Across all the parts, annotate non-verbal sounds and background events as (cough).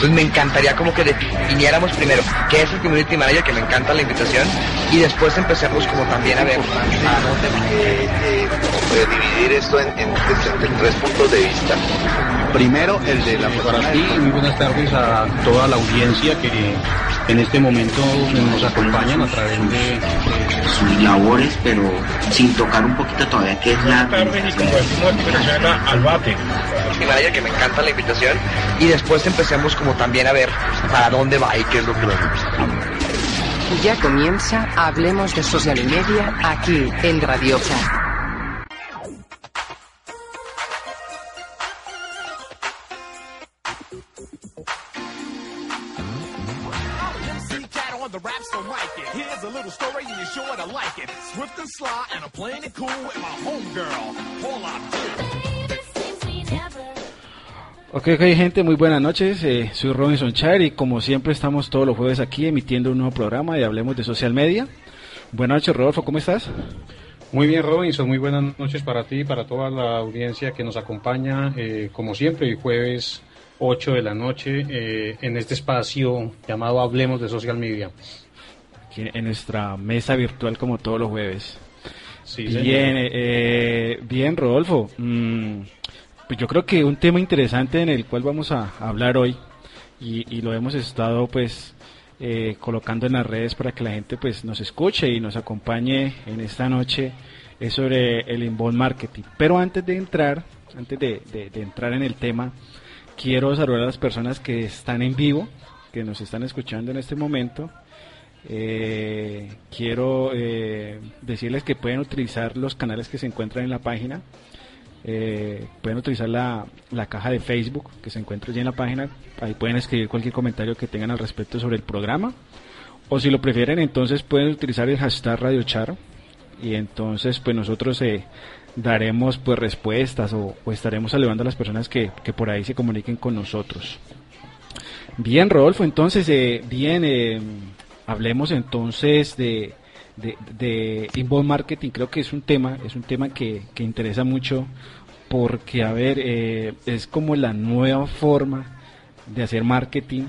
Pues me encantaría como que definiéramos primero qué es el Community Manager, que me encanta la invitación, y después empecemos como también a ver eh, dividir esto en, en- en- en tres puntos de vista. Primero, el de la Para ti, muy buenas tardes a toda la audiencia que en este momento nos acompañan a través de, sus labores, pero sin tocar un poquito todavía qué es la administración. Community Manager, que me encanta la invitación, y después empecemos como también a ver para dónde va y qué es lo que Ya comienza Hablemos de Social y Media aquí en Radio Char. The raps don't like it. Here's a little story and you're sure to like it. Swift and sly and I'm playing it cool with my homegirl, Paula Abdul. Ok, ok, gente, muy buenas noches. eh, soy Robinson Char y como siempre estamos todos los jueves aquí emitiendo un nuevo programa y hablemos de social media. Buenas noches, Rodolfo, ¿cómo estás? Muy bien, Robinson, muy buenas noches para ti y para toda la audiencia que nos acompaña, eh, como siempre, el jueves 8 de la noche eh, en este espacio llamado Hablemos de Social Media. Aquí en nuestra mesa virtual como todos los jueves. Sí, Bien, eh, eh, bien, Rodolfo. Mm, pues yo creo que un tema interesante en el cual vamos a hablar hoy y, y lo hemos estado pues eh, colocando en las redes para que la gente pues nos escuche y nos acompañe en esta noche es sobre el inbound marketing. Pero antes de entrar, antes de, de- de entrar en el tema, quiero saludar a las personas que están en vivo, que nos están escuchando en este momento. Eh, quiero eh, decirles que pueden utilizar los canales que se encuentran en la página. Eh, pueden utilizar la, la caja de Facebook que se encuentra allí en la página. Ahí pueden escribir cualquier comentario que tengan al respecto sobre el programa. O si lo prefieren, entonces pueden utilizar el hashtag RadioChar. Y entonces, pues nosotros eh, daremos pues respuestas o, estaremos saludando a las personas que, que por ahí se comuniquen con nosotros. Bien, Rodolfo, entonces, eh, bien, eh, hablemos entonces de, de, de inbound marketing. Creo que es un tema, es un tema que, que interesa mucho porque, a ver, eh, es como la nueva forma de hacer marketing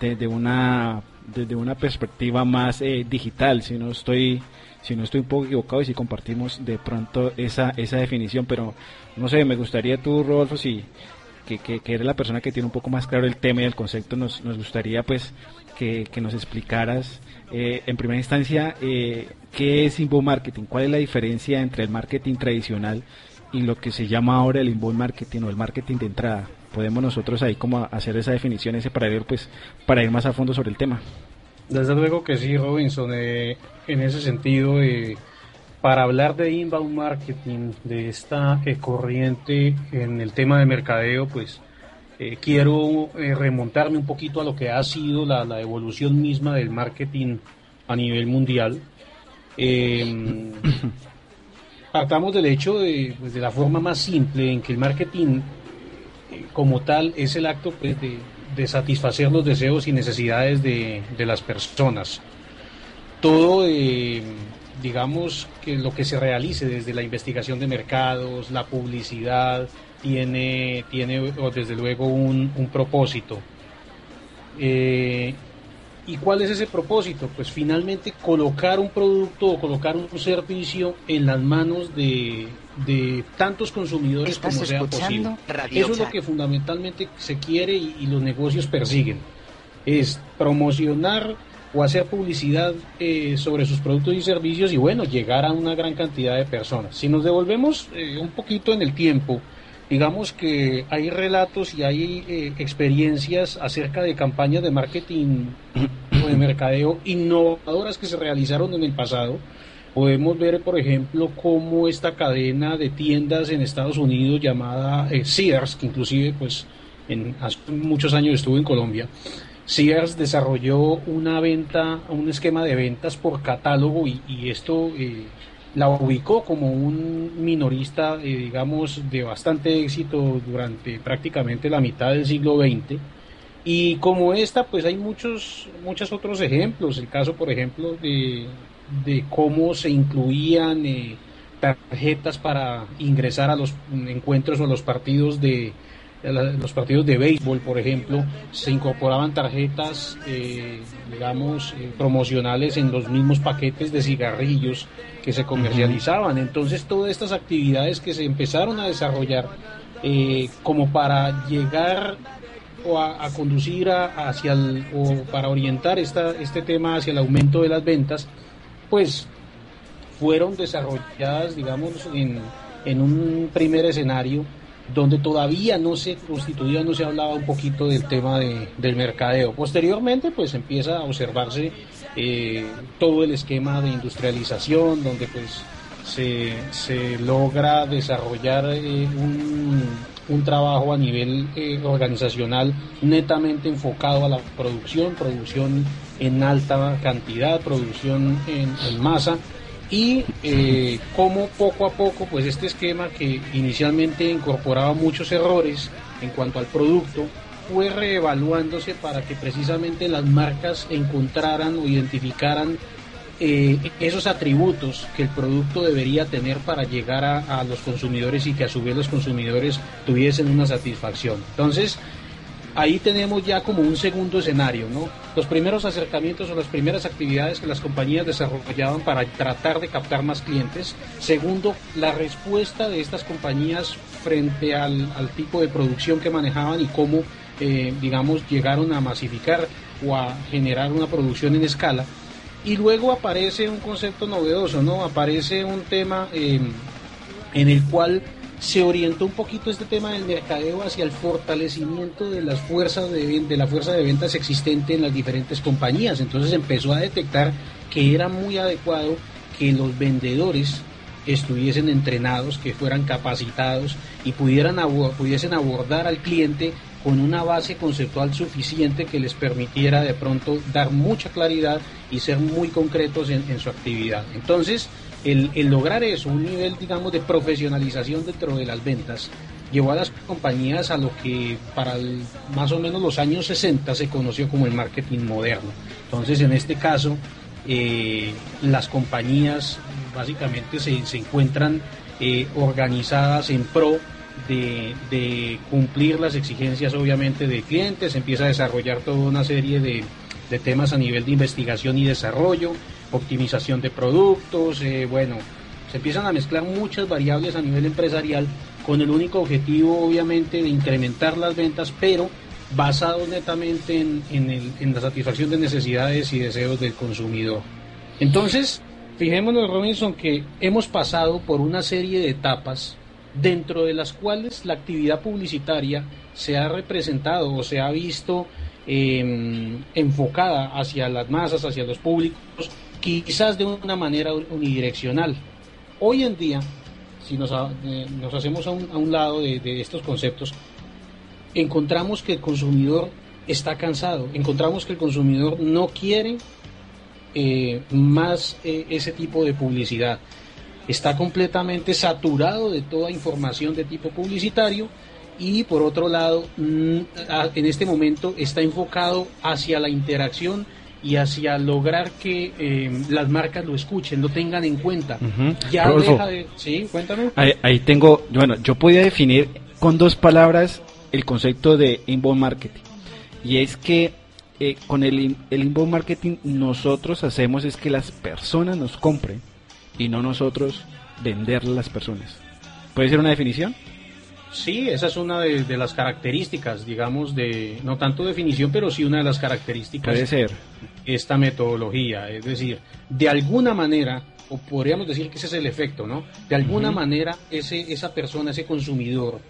desde una, desde una perspectiva más eh, digital. Si no estoy, si no estoy un poco equivocado y si compartimos de pronto esa, esa definición, pero no sé, me gustaría tú, Rodolfo, si que, que, que eres la persona que tiene un poco más claro el tema y el concepto, nos, nos gustaría pues que, que nos explicaras eh, en primera instancia eh, qué es inbound marketing, cuál es la diferencia entre el marketing tradicional y lo que se llama ahora el inbound marketing o el marketing de entrada. Podemos nosotros ahí como hacer esa definición, ese paralelo, pues para ir más a fondo sobre el tema. Desde luego que sí, Robinson. eh, en ese sentido, eh, para hablar de inbound marketing, de esta eh, corriente en el tema de mercadeo, pues eh, quiero remontarme un poquito a lo que ha sido la, la evolución misma del marketing a nivel mundial. Eh, (coughs) partamos del hecho de, pues, de la forma más simple en que el marketing como tal es el acto pues, de, de satisfacer los deseos y necesidades de, de las personas. Todo, eh, digamos, que lo que se realice desde la investigación de mercados, la publicidad, tiene, tiene desde luego un, un propósito. Eh, ¿Y cuál es ese propósito? Pues finalmente colocar un producto o colocar un servicio en las manos de, de tantos consumidores como sea posible. Radio Eso es lo que fundamentalmente se quiere y, y los negocios persiguen. Es promocionar o hacer publicidad eh, sobre sus productos y servicios y bueno, llegar a una gran cantidad de personas. Si nos devolvemos eh, un poquito en el tiempo, digamos que hay relatos y hay eh, experiencias acerca de campañas de marketing o de mercadeo innovadoras que se realizaron en el pasado. Podemos ver, por ejemplo, cómo esta cadena de tiendas en Estados Unidos llamada eh, Sears, que inclusive pues en, hace muchos años estuvo en Colombia, Sears desarrolló una venta, un esquema de ventas por catálogo y, y esto eh, la ubicó como un minorista, eh, digamos, de bastante éxito durante prácticamente la mitad del siglo XX. Y como esta, pues hay muchos, muchos otros ejemplos. El caso, por ejemplo, de, de cómo se incluían eh, tarjetas para ingresar a los encuentros o a los partidos de, los partidos de béisbol, por ejemplo, se incorporaban tarjetas, eh, digamos, promocionales en los mismos paquetes de cigarrillos que se comercializaban. Entonces, todas estas actividades que se empezaron a desarrollar eh, como para llegar o a, conducir hacia el, o para orientar esta, este tema hacia el aumento de las ventas, pues fueron desarrolladas, digamos, en, en un primer escenario donde todavía no se constituía, no se hablaba un poquito del tema de, del mercadeo. Posteriormente, pues empieza a observarse eh, todo el esquema de industrialización, donde pues se, se logra desarrollar eh, un, un, trabajo a nivel eh, organizacional netamente enfocado a la producción, producción en alta cantidad, producción en, en masa y eh, cómo poco a poco pues este esquema que inicialmente incorporaba muchos errores en cuanto al producto fue reevaluándose para que precisamente las marcas encontraran o identificaran eh, esos atributos que el producto debería tener para llegar a, a, los consumidores y que a su vez los consumidores tuviesen una satisfacción. Entonces, ahí tenemos ya como un segundo escenario, ¿no? Los primeros acercamientos o las primeras actividades que las compañías desarrollaban para tratar de captar más clientes. Segundo, la respuesta de estas compañías frente al, tipo de producción que manejaban y cómo, eh, digamos, llegaron a masificar o a generar una producción en escala. Y luego aparece un concepto novedoso, ¿no? Aparece un tema eh, en el cual se orientó un poquito este tema del mercadeo hacia el fortalecimiento de las fuerzas de, de la fuerza de ventas existente en las diferentes compañías. Entonces empezó a detectar que era muy adecuado que los vendedores estuviesen entrenados, que fueran capacitados y pudieran pudiesen abordar al cliente con una base conceptual suficiente que les permitiera de pronto dar mucha claridad y ser muy concretos en, en su actividad. Entonces, el, lograr eso, un nivel, digamos, de profesionalización dentro de las ventas, llevó a las compañías a lo que para más o menos los años 60 se conoció como el marketing moderno. Entonces, en este caso, eh, las compañías básicamente se, encuentran eh, organizadas en pro de, cumplir las exigencias, obviamente, de clientes, empieza a desarrollar toda una serie de temas a nivel de investigación y desarrollo, optimización de productos, eh, bueno, se empiezan a mezclar muchas variables a nivel empresarial con el único objetivo obviamente de incrementar las ventas, pero basado netamente en, la satisfacción de necesidades y deseos del consumidor. Entonces, fijémonos Robinson que hemos pasado por una serie de etapas dentro de las cuales la actividad publicitaria se ha representado o se ha visto eh, enfocada hacia las masas, hacia los públicos, quizás de una manera unidireccional. Hoy en día, si nos, eh, nos hacemos a un, a un lado de, estos conceptos, encontramos que el consumidor está cansado, encontramos que el consumidor no quiere eh, más eh, ese tipo de publicidad. Está completamente saturado de toda información de tipo publicitario y por otro lado, en este momento está enfocado hacia la interacción y hacia lograr que eh, las marcas lo escuchen, lo tengan en cuenta. Ya deja de... Sí, cuéntame. Ahí, tengo, bueno, yo podía definir con dos palabras el concepto de inbound marketing. Y es que eh, con el, el inbound marketing nosotros hacemos es que las personas nos compren y no nosotros venderle a las personas. ¿Puede ser una definición? Sí, esa es una de, las características, digamos, de, no tanto definición, pero sí una de las características. Puede ser. Esta metodología, es decir, de alguna manera, o podríamos decir que ese es el efecto, ¿no? De alguna manera, ese, esa persona, ese consumidor,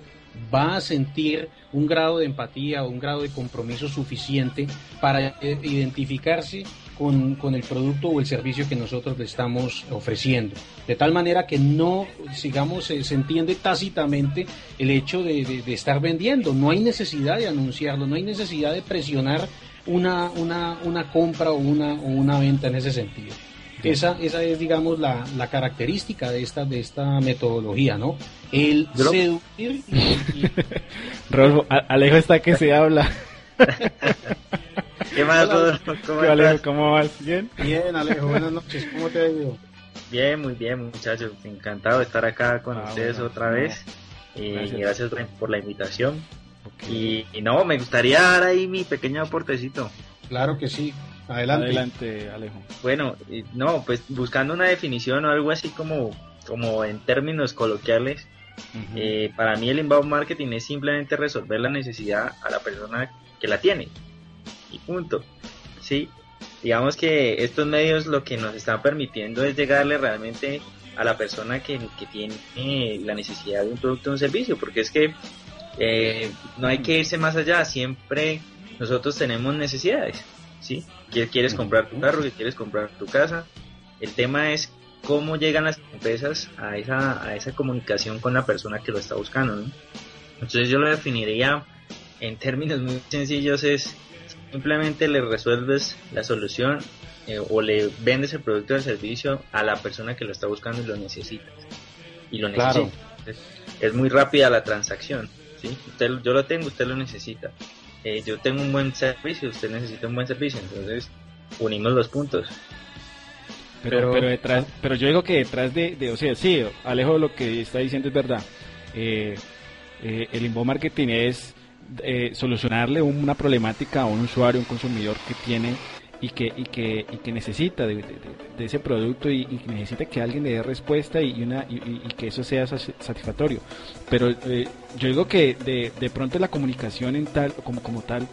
va a sentir un grado de empatía o un grado de compromiso suficiente para eh, identificarse con, con, el producto o el servicio que nosotros le estamos ofreciendo. De tal manera que no, sigamos, se, entiende tácitamente el hecho de, de, estar vendiendo. No hay necesidad de anunciarlo, no hay necesidad de presionar una, una, una compra o una, o una venta en ese sentido. Esa, esa es, digamos, la, la característica de esta, de esta metodología, ¿no? El Yo seducir y- y- (laughs) Rolfo, Alejo está que se habla. (laughs) ¿Qué más, Hola. Rodolfo? ¿Cómo ¿Qué, Alejo, estás? ¿Cómo vas? ¿Bien? Bien, Alejo, buenas noches, ¿cómo te ha ido? Bien, muy bien, muchachos. Encantado de estar acá con Ah, ustedes bueno, otra vez. Y Gracias. gracias, por- la invitación. Y, y no, me gustaría dar ahí mi pequeño aportecito. Claro que sí, adelante. Adelante, Alejo. Bueno, no, pues buscando una definición o algo así como, como en términos coloquiales, eh, para mí el inbound marketing es simplemente resolver la necesidad a la persona que la tiene. Y punto. Sí, digamos que estos medios lo que nos están permitiendo es llegarle realmente a la persona que, que tiene eh, la necesidad de un producto o un servicio, porque es que eh, no hay que irse más allá, siempre nosotros tenemos necesidades, ¿sí? Que quieres comprar tu carro, que quieres comprar tu casa, el tema es cómo llegan las empresas a esa, a esa comunicación con la persona que lo está buscando, ¿no? Entonces yo lo definiría en términos muy sencillos es simplemente le resuelves la solución eh, o le vendes el producto o el servicio a la persona que lo está buscando y lo necesita. Y lo Claro. necesita. Es, es muy rápida la transacción. ¿sí? Usted, yo lo tengo, usted lo necesita. Eh, yo tengo un buen servicio, usted necesita un buen servicio. Entonces unimos los puntos. Pero, Pero- pero, detrás, pero yo digo que detrás de, de- o sea, sí, Alejo lo que está diciendo es verdad. Eh, eh, el inbound marketing es eh, solucionarle una problemática a un usuario, un consumidor que tiene y que, y que, y que necesita de, ese producto y, y necesita que alguien le dé respuesta y, una, y, que eso sea satisfactorio. Pero eh, yo digo que de, de pronto la comunicación en tal, como, como tal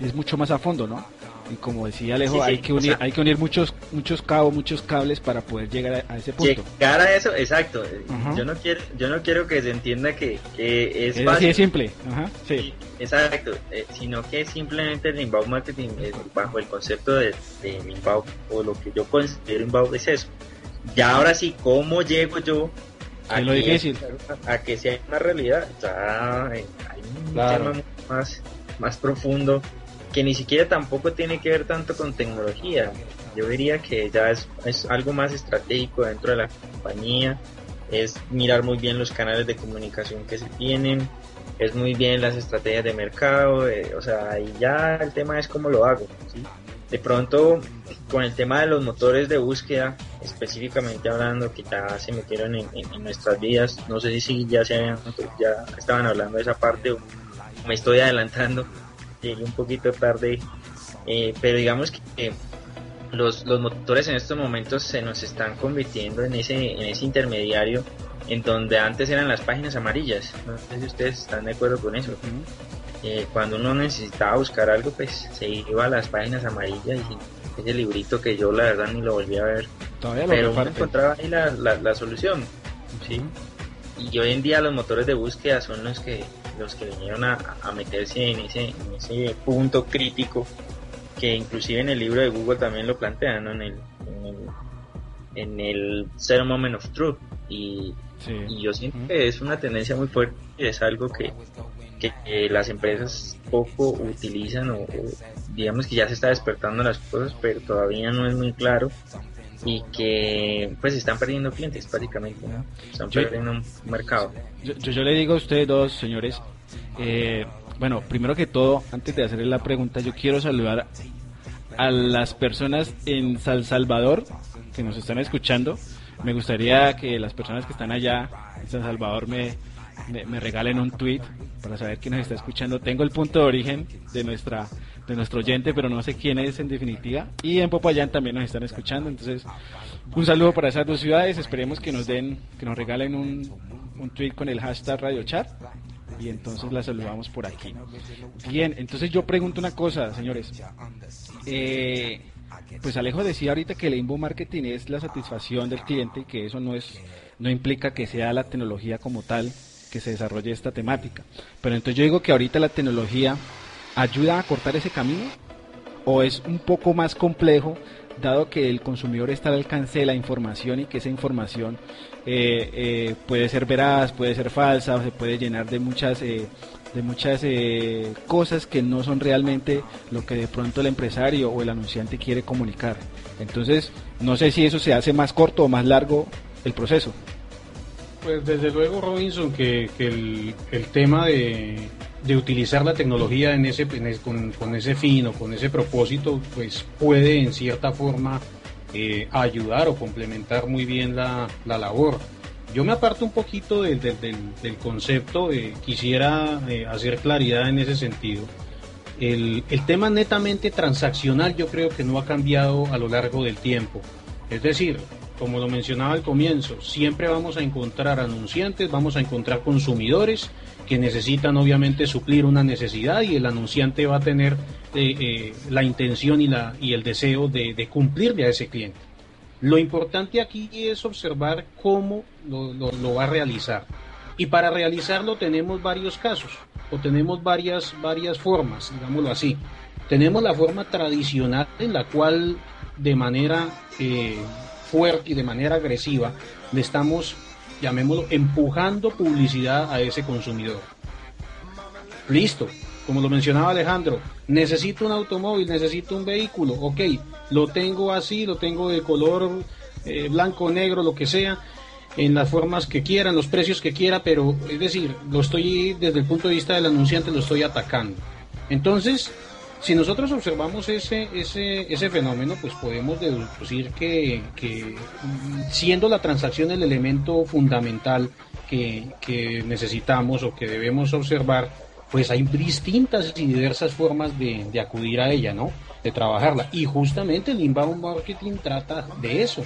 es mucho más a fondo, ¿no? Y como decía Alejo, Sí, sí, hay que o unir, sea- hay que unir muchos, muchos cabos, muchos cables para poder llegar a, a ese punto. Llegar a eso, exacto. Ajá. Yo no quiero, yo no quiero que se entienda que, que es Es así fácil. de simple. Ajá, sí. Sí, exacto, eh, sino que simplemente el inbound marketing eh, bajo el concepto de, de inbound o lo que yo considero inbound es eso. Ya ahora sí, ¿cómo llego yo Es lo que- difícil. a que sea una realidad? Ya eh, hay un Claro. tema más, más profundo que ni siquiera tampoco tiene que ver tanto con tecnología. Yo diría que ya es, es algo más estratégico dentro de la compañía, es mirar muy bien los canales de comunicación que se tienen, es muy bien las estrategias de mercado, eh, o sea, ahí ya el tema es cómo lo hago. ¿sí? De pronto, con el tema de los motores de búsqueda, específicamente hablando, que ya se metieron en, en- en nuestras vidas, no sé si ya se habían, ya estaban hablando de esa parte o me estoy adelantando, llegué un poquito tarde, eh, pero digamos que los, los motores en estos momentos se nos están convirtiendo en ese, en ese intermediario en donde antes eran las páginas amarillas. No sé si ustedes están de acuerdo con eso. Eh, cuando uno necesitaba buscar algo, pues se iba a las páginas amarillas y ese librito que yo la verdad ni lo volví a ver. Todavía Pero uno encontraba ahí la, la, la solución. ¿sí? Y hoy en día los motores de búsqueda son los que los que vinieron a, a meterse en ese, en ese punto crítico que inclusive en el libro de Google también lo plantean ¿no? en el en el, en el Zero Moment of Truth y, Sí. y yo siento que es una tendencia muy fuerte y es algo que, que, que las empresas poco utilizan o, o digamos que ya se está despertando las cosas pero todavía no es muy claro y que pues están perdiendo clientes prácticamente ¿no? están Yo- perdiendo un mercado Yo, yo, yo le digo a ustedes dos, señores, eh, bueno, primero que todo, antes de hacerle la pregunta, yo quiero saludar a las personas en San Salvador que nos están escuchando. Me gustaría que las personas que están allá en San Salvador me, me, regalen un tweet para saber quién nos está escuchando. Tengo el punto de origen de nuestra de nuestro oyente, pero no sé quién es en definitiva. Y en Popayán también nos están escuchando. Entonces, un saludo para esas dos ciudades. Esperemos que nos den, que nos regalen un, un tweet con el hashtag RadioChat. Y entonces la saludamos por aquí. Bien, entonces yo pregunto una cosa, señores. Eh, pues Alejo decía ahorita que el inbound marketing es la satisfacción del cliente y que eso no es no implica que sea la tecnología como tal se desarrolle esta temática. Pero entonces yo digo que ahorita la tecnología ayuda a cortar ese camino o es un poco más complejo dado que el consumidor está al alcance de la información y que esa información eh, eh, puede ser veraz, puede ser falsa, se puede llenar de muchas eh, de muchas cosas que no son realmente lo que de pronto el empresario o el anunciante quiere comunicar. Entonces, no sé si eso se hace más corto o más largo el proceso. Pues desde luego, Robinson, que, el, tema de, utilizar la tecnología en ese, con, ese fin o con ese propósito, pues puede en cierta forma eh, ayudar o complementar muy bien la, la labor. Yo me aparto un poquito del, concepto, eh, quisiera eh, hacer claridad en ese sentido. El tema netamente transaccional yo creo que no ha cambiado a lo largo del tiempo. Es decir, como lo mencionaba al comienzo, siempre vamos a encontrar anunciantes, vamos a encontrar consumidores que necesitan obviamente suplir una necesidad y el anunciante va a tener eh, eh, la intención y, la, y el deseo de, cumplirle a ese cliente. Lo importante aquí es observar cómo lo va a realizar. Y para realizarlo tenemos varios casos o tenemos varias, varias formas, digámoslo así. Tenemos la forma tradicional en la cual de manera eh, fuerte y de manera agresiva le estamos, llamémoslo, empujando publicidad a ese consumidor. Listo, como lo mencionaba Alejandro, necesito un automóvil, necesito un vehículo, ok, lo tengo así, lo tengo de color eh, blanco, negro, lo que sea, en las formas que quieran, los precios que quiera, pero es decir, lo estoy desde el punto de vista del anunciante, lo estoy atacando. Entonces, si nosotros observamos ese, ese, ese fenómeno, pues podemos deducir que, que, mm, siendo la transacción el elemento fundamental que, que necesitamos o que debemos observar, pues hay distintas y diversas formas de, de acudir a ella, ¿no? De trabajarla. Y justamente el inbound marketing trata de eso.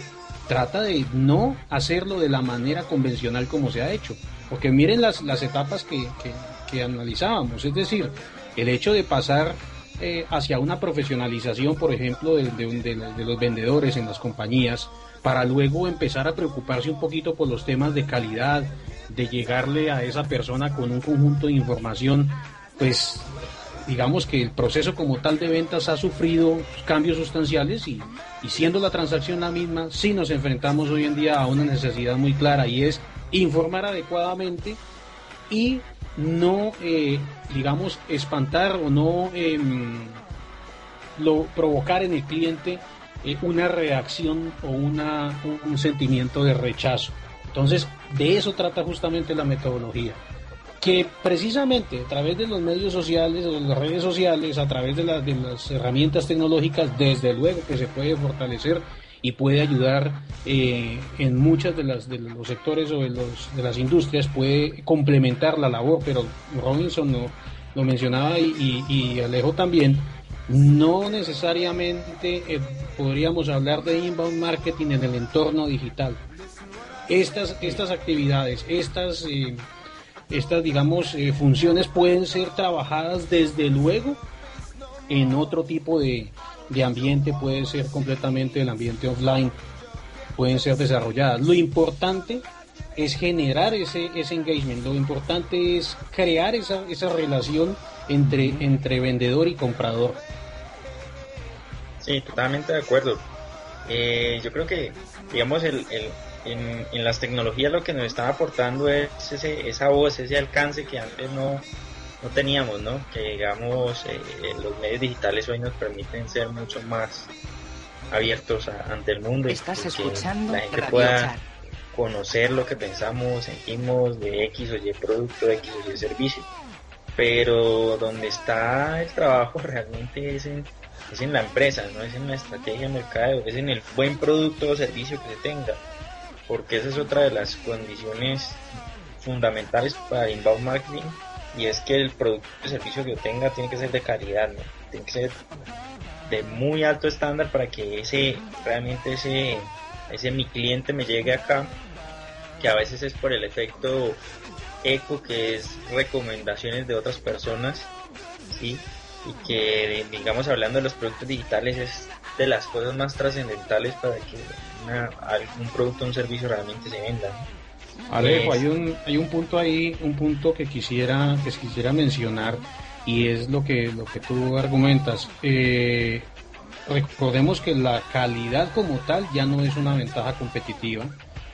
Trata de no hacerlo de la manera convencional como se ha hecho. Porque miren las, las etapas que, que, que analizábamos. Es decir, el hecho de pasar eh, hacia una profesionalización, por ejemplo, de, los vendedores en las compañías, para luego empezar a preocuparse un poquito por los temas de calidad, de llegarle a esa persona con un conjunto de información, pues digamos que el proceso como tal de ventas ha sufrido cambios sustanciales y, y siendo la transacción la misma, sí nos enfrentamos hoy en día a una necesidad muy clara y es informar adecuadamente y no, eh, digamos, espantar o no lo, provocar en el cliente eh, una reacción o una, un, sentimiento de rechazo. Entonces, de eso trata justamente la metodología. Que precisamente a través de los medios sociales de las redes sociales, a través de, de las herramientas tecnológicas, desde luego que se puede fortalecer y puede ayudar eh, en muchas de las de los sectores o de, los, de las industrias puede complementar la labor pero Robinson no, lo mencionaba y, y, y Alejo también no necesariamente eh, podríamos hablar de inbound marketing en el entorno digital. Estas estas actividades estas eh, estas digamos funciones pueden ser trabajadas desde luego en otro tipo de, de ambiente, puede ser completamente el ambiente offline, pueden ser desarrolladas. Lo importante es generar ese, ese engagement, lo importante es crear esa, esa relación entre, entre vendedor y comprador. Sí, totalmente de acuerdo. Eh, yo creo que, digamos, el, el, en, en, las tecnologías lo que nos está aportando es ese, esa voz, ese alcance que antes no, no teníamos, ¿no? Que digamos, eh, los medios digitales hoy nos permiten ser mucho más abiertos a, ante el mundo Estás y escuchando que la gente pueda conocer lo que pensamos, sentimos de X o Y producto, X o Y servicio. Pero donde está el trabajo realmente es en, es en la empresa, no es en la estrategia de mercado, es en el buen producto o servicio que se tenga. Porque esa es otra de las condiciones fundamentales para inbound marketing y es que el producto o servicio que obtenga tiene que ser de calidad, tiene que ser de muy alto estándar para que ese realmente ese ese mi cliente me llegue acá que a veces es por el efecto eco que es recomendaciones de otras personas sí y que digamos hablando de los productos digitales es de las cosas más trascendentales para que una, algún producto o un servicio realmente se venda. Alejo, hay un, hay un punto ahí, un punto que quisiera, que quisiera mencionar y es lo que, lo que tú argumentas. Eh, recordemos que la calidad como tal ya no es una ventaja competitiva.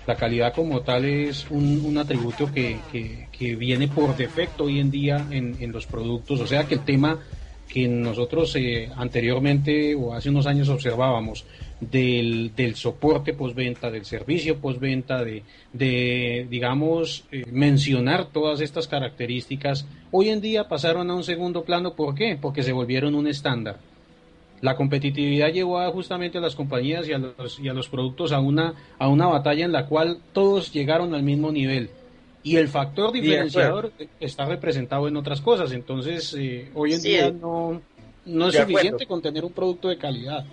La calidad como tal es un, un atributo que, que, que, viene por defecto hoy en día en, en, los productos, o sea que el tema que nosotros eh, anteriormente o hace unos años observábamos del, del soporte postventa, del servicio postventa, de, de digamos, eh, mencionar todas estas características, hoy en día pasaron a un segundo plano. ¿Por qué? Porque se volvieron un estándar. La competitividad llevó a justamente a las compañías y a los, y a los productos a una, a una batalla en la cual todos llegaron al mismo nivel. Y el factor diferenciador está representado en otras cosas. Entonces, eh, hoy en Sí. día no, no es suficiente con tener un producto de calidad.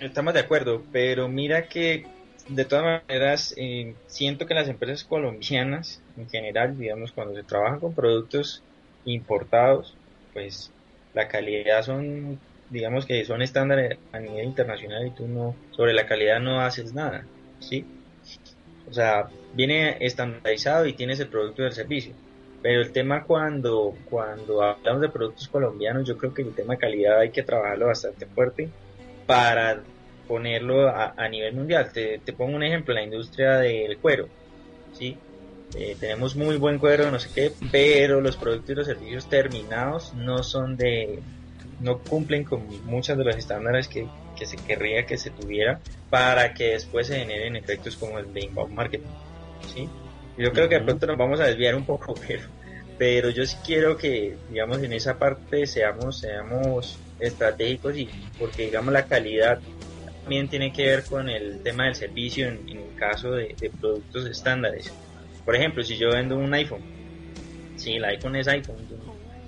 Estamos de acuerdo, pero mira que de todas maneras eh, siento que las empresas colombianas en general, digamos, cuando se trabaja con productos importados, pues la calidad son, digamos que son estándares a nivel internacional y tú no, sobre la calidad no haces nada, ¿sí? O sea, viene estandarizado y tienes el producto y el servicio. Pero el tema cuando, cuando hablamos de productos colombianos, yo creo que el tema de calidad hay que trabajarlo bastante fuerte para ponerlo a, a nivel mundial. Te, te pongo un ejemplo, la industria del cuero, ¿sí? Eh, tenemos muy buen cuero, no sé qué, pero los productos y los servicios terminados no son de, no cumplen con muchos de los estándares que, que se querría que se tuviera para que después se generen efectos como el de inbound marketing, ¿sí? Yo creo que de pronto nos vamos a desviar un poco, (laughs) pero, pero yo sí quiero que, digamos, en esa parte seamos, seamos estratégicos y porque, digamos, la calidad también tiene que ver con el tema del servicio en, el caso de, de productos estándares. Por ejemplo, si yo vendo un iPhone, si el iPhone es iPhone,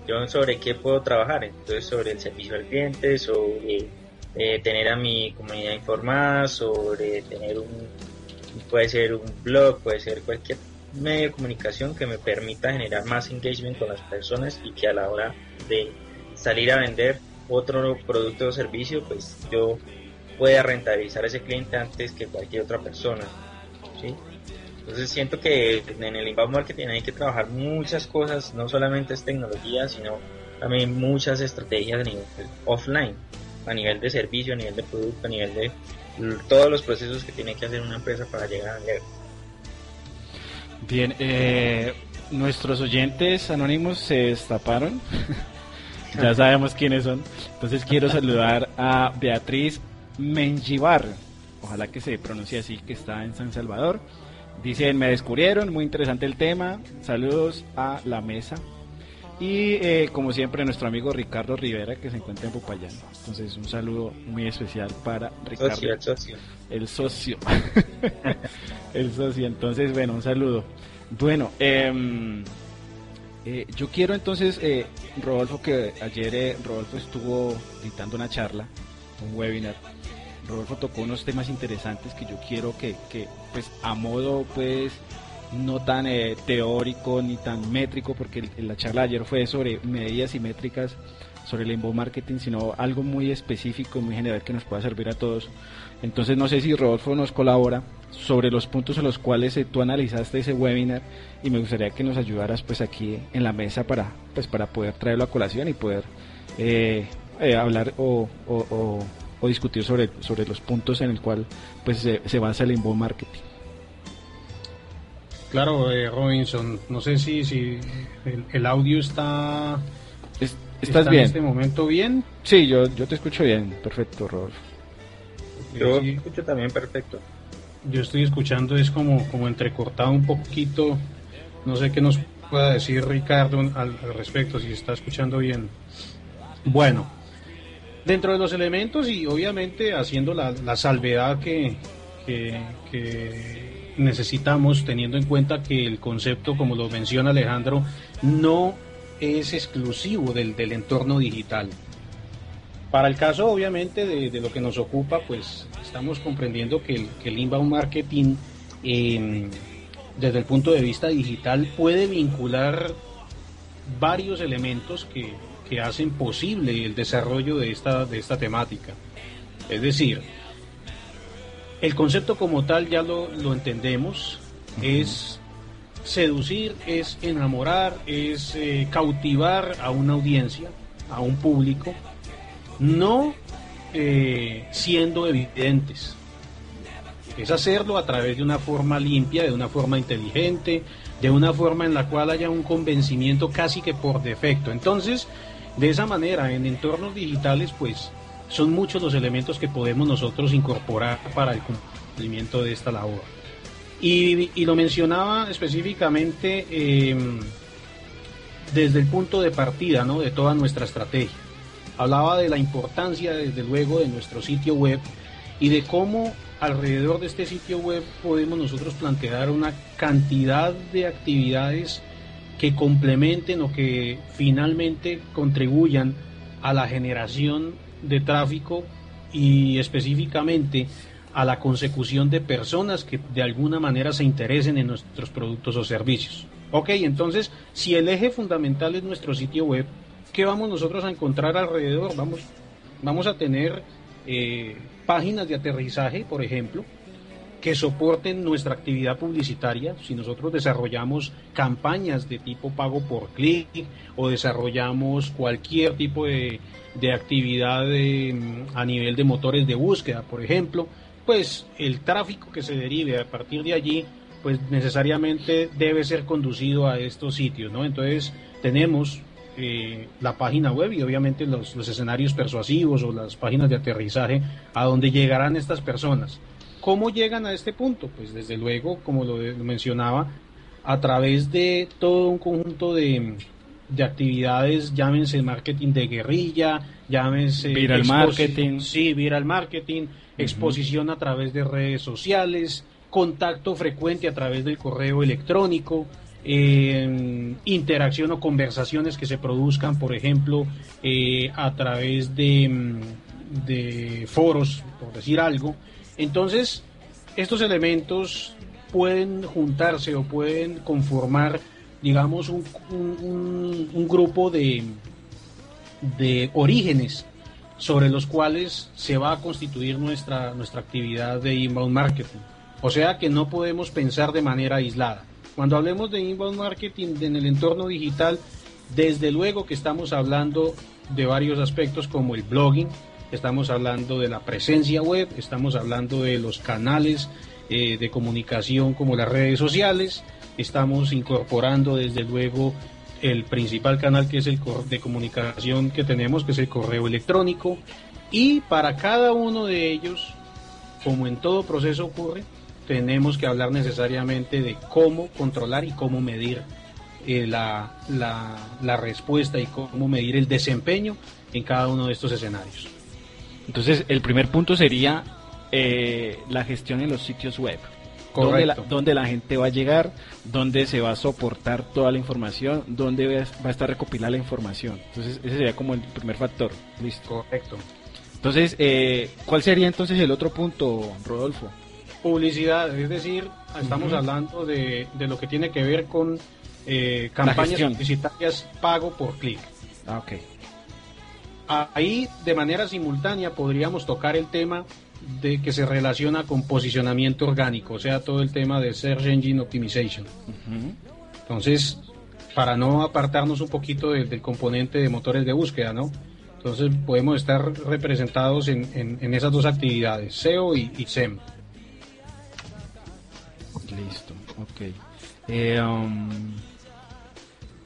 yo sobre qué puedo trabajar, entonces sobre el servicio al cliente, sobre eh, tener a mi comunidad informada, sobre tener un, puede ser un blog, puede ser cualquier medio de comunicación que me permita generar más engagement con las personas y que a la hora de salir a vender otro producto o servicio, pues yo pueda rentabilizar a ese cliente antes que cualquier otra persona. ¿sí? Entonces siento que en el inbound marketing hay que trabajar muchas cosas, no solamente es tecnología, sino también muchas estrategias a nivel offline, a nivel de servicio, a nivel de producto, a nivel de todos los procesos que tiene que hacer una empresa para llegar a vender. Bien, eh, nuestros oyentes anónimos se destaparon. (laughs) ya sabemos quiénes son. Entonces quiero saludar a Beatriz Menjivar. Ojalá que se pronuncie así, que está en San Salvador. Dicen, me descubrieron, muy interesante el tema. Saludos a la mesa. Y eh, como siempre, nuestro amigo Ricardo Rivera, que se encuentra en Popayán. Entonces, un saludo muy especial para Ricardo. Socio, el socio. El socio. (laughs) el socio. Entonces, bueno, un saludo. Bueno, em, eh, yo quiero entonces, eh, Rodolfo, que ayer eh, Rodolfo estuvo dictando una charla, un webinar. Rodolfo tocó unos temas interesantes que yo quiero que, que pues, a modo, pues, no tan teórico ni tan métrico, porque la charla de ayer fue sobre medidas y métricas sobre el inbound marketing, sino algo muy específico, muy general que nos pueda servir a todos. Entonces no sé si Rodolfo nos colabora sobre los puntos en los cuales eh, tú analizaste ese webinar y me gustaría que nos ayudaras pues aquí en la mesa para pues para poder traerlo a colación y poder eh, eh, hablar o, o- o- o discutir sobre, sobre los puntos en el cual pues se, se basa el inbound marketing. Claro, eh, Robinson, no sé si, si el, el audio está, Es- está ¿Estás en bien? este momento bien. Sí, yo, yo te escucho bien. Perfecto, Rodolfo. Yo Sí, escucho también perfecto. yo estoy escuchando, es como, como entrecortado un poquito. No sé qué nos pueda decir Ricardo al, al respecto, si está escuchando bien. Bueno, dentro de los elementos y obviamente haciendo la, la salvedad que, que- que necesitamos, teniendo en cuenta que el concepto, como lo menciona Alejandro, no es exclusivo del, del entorno digital. Para el caso, obviamente, de, de lo que nos ocupa, pues estamos comprendiendo que el, que el inbound marketing, eh, desde el punto de vista digital, puede vincular varios elementos que, que hacen posible el desarrollo de esta, de esta temática. Es decir, el concepto como tal ya lo, lo entendemos, es seducir, es enamorar, es eh, cautivar a una audiencia, a un público, no eh, siendo evidentes. es hacerlo a través de una forma limpia, de una forma inteligente, de una forma en la cual haya un convencimiento casi que por defecto. Entonces, de esa manera, en entornos digitales, pues son muchos los elementos que podemos nosotros incorporar para el cumplimiento de esta labor. Y, lo mencionaba específicamente em, desde el punto de partida ¿no? de toda nuestra estrategia. Hablaba de la importancia, desde luego, de nuestro sitio web y de cómo alrededor de este sitio web podemos nosotros plantear una cantidad de actividades que complementen o que finalmente contribuyan a la generación de tráfico y específicamente a la consecución de personas que de alguna manera se interesen en nuestros productos o servicios. Ok, entonces, si el eje fundamental es nuestro sitio web, ¿qué vamos nosotros a encontrar alrededor? Vamos, vamos a tener eh, páginas de aterrizaje, por ejemplo, que soporten nuestra actividad publicitaria. Si nosotros desarrollamos campañas de tipo pago por clic o desarrollamos cualquier tipo de, actividad a nivel de motores de búsqueda, por ejemplo, pues el tráfico que se derive a partir de allí, pues necesariamente debe ser conducido a estos sitios, ¿no? Entonces tenemos eh, la página web y obviamente los, escenarios persuasivos o las páginas de aterrizaje a donde llegarán estas personas. ¿Cómo llegan a este punto? Pues desde luego, como lo, mencionaba, a través de todo un conjunto de, de actividades, llámense marketing de guerrilla, llámense... Viral marketing. Sí, viral marketing, exposición a través de redes sociales, contacto frecuente a través del correo electrónico, interacción o conversaciones que se produzcan, por ejemplo, eh, a través de, mm, de foros, por decir algo. Entonces, estos elementos pueden juntarse o pueden conformar, digamos, un, un, grupo de, de orígenes sobre los cuales se va a constituir nuestra, nuestra actividad de inbound marketing. O sea que no podemos pensar de manera aislada. Cuando hablemos de inbound marketing en el entorno digital, desde luego que estamos hablando de varios aspectos como el blogging, estamos hablando de la presencia web, estamos hablando de los canales eh, de comunicación como las redes sociales, estamos incorporando desde luego el principal canal que es el de comunicación que tenemos, que es el correo electrónico, y para cada uno de ellos, como en todo proceso ocurre, tenemos que hablar necesariamente de cómo controlar y cómo medir eh, la, la, respuesta y cómo medir el desempeño en cada uno de estos escenarios. Entonces, el primer punto sería eh, la gestión en los sitios web. Dónde la, gente va a llegar, dónde se va a soportar toda la información, dónde va a estar recopilada la información. Entonces, ese sería como el primer factor. Listo. Correcto. Entonces, eh, ¿cuál sería entonces el otro punto, Rodolfo? Publicidad, es decir, estamos hablando de, lo que tiene que ver con eh, campañas publicitarias pago por clic. Ah, ok. Ahí, de manera simultánea, podríamos tocar el tema de que se relaciona con posicionamiento orgánico, o sea, todo el tema de Search Engine Optimization. Entonces, para no apartarnos un poquito del, componente de motores de búsqueda, ¿no? Entonces podemos estar representados en, en, esas dos actividades, SEO y, y SEM. Listo, ok. Eh, um,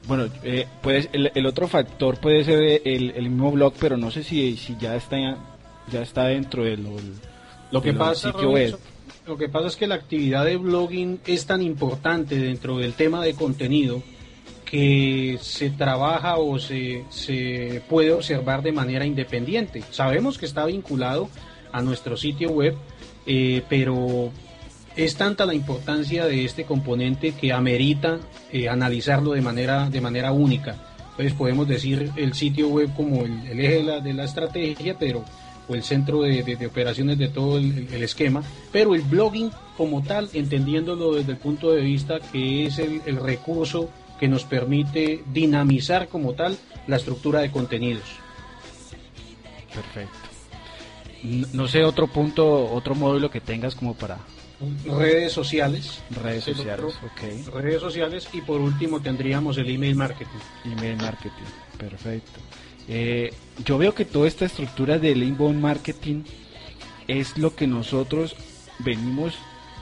bueno, eh, el, otro factor puede ser el, mismo blog, pero no sé si, si ya está ya está dentro del lo que pasa sitio web. Lo que pasa es que la actividad de blogging es tan importante dentro del tema de contenido que se trabaja o se, se puede observar de manera independiente. Sabemos que está vinculado a nuestro sitio web, eh, pero es tanta la importancia de este componente que amerita eh, analizarlo de manera, de manera única. Entonces podemos decir el sitio web como el, eje de la, de la, estrategia, pero o el centro de, operaciones de todo el, esquema, pero el blogging como tal, entendiéndolo desde el punto de vista que es el, el recurso que nos permite dinamizar como tal la estructura de contenidos. Perfecto. No sé otro punto, otro módulo que tengas como para redes sociales. Redes sociales, ok. Redes sociales y por último tendríamos el email marketing. Email marketing, perfecto. Eh, yo veo que toda esta estructura del inbound marketing es lo que nosotros venimos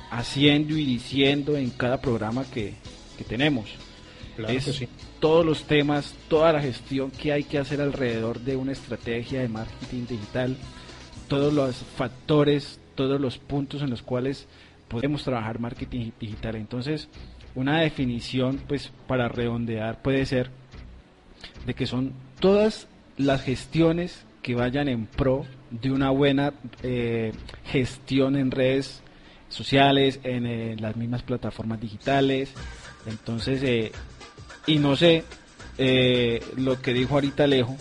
haciendo y diciendo en cada programa que, que tenemos. Claro Es que sí. todos los temas, toda la gestión que hay que hacer alrededor de una estrategia de marketing digital, todos los factores, todos los puntos en los cuales podemos trabajar marketing digital. Entonces, una definición, pues, para redondear puede ser de que son todas las gestiones que vayan en pro de una buena eh, gestión en redes sociales, en eh, las mismas plataformas digitales. Entonces, eh, y no sé lo que dijo ahorita Alejo,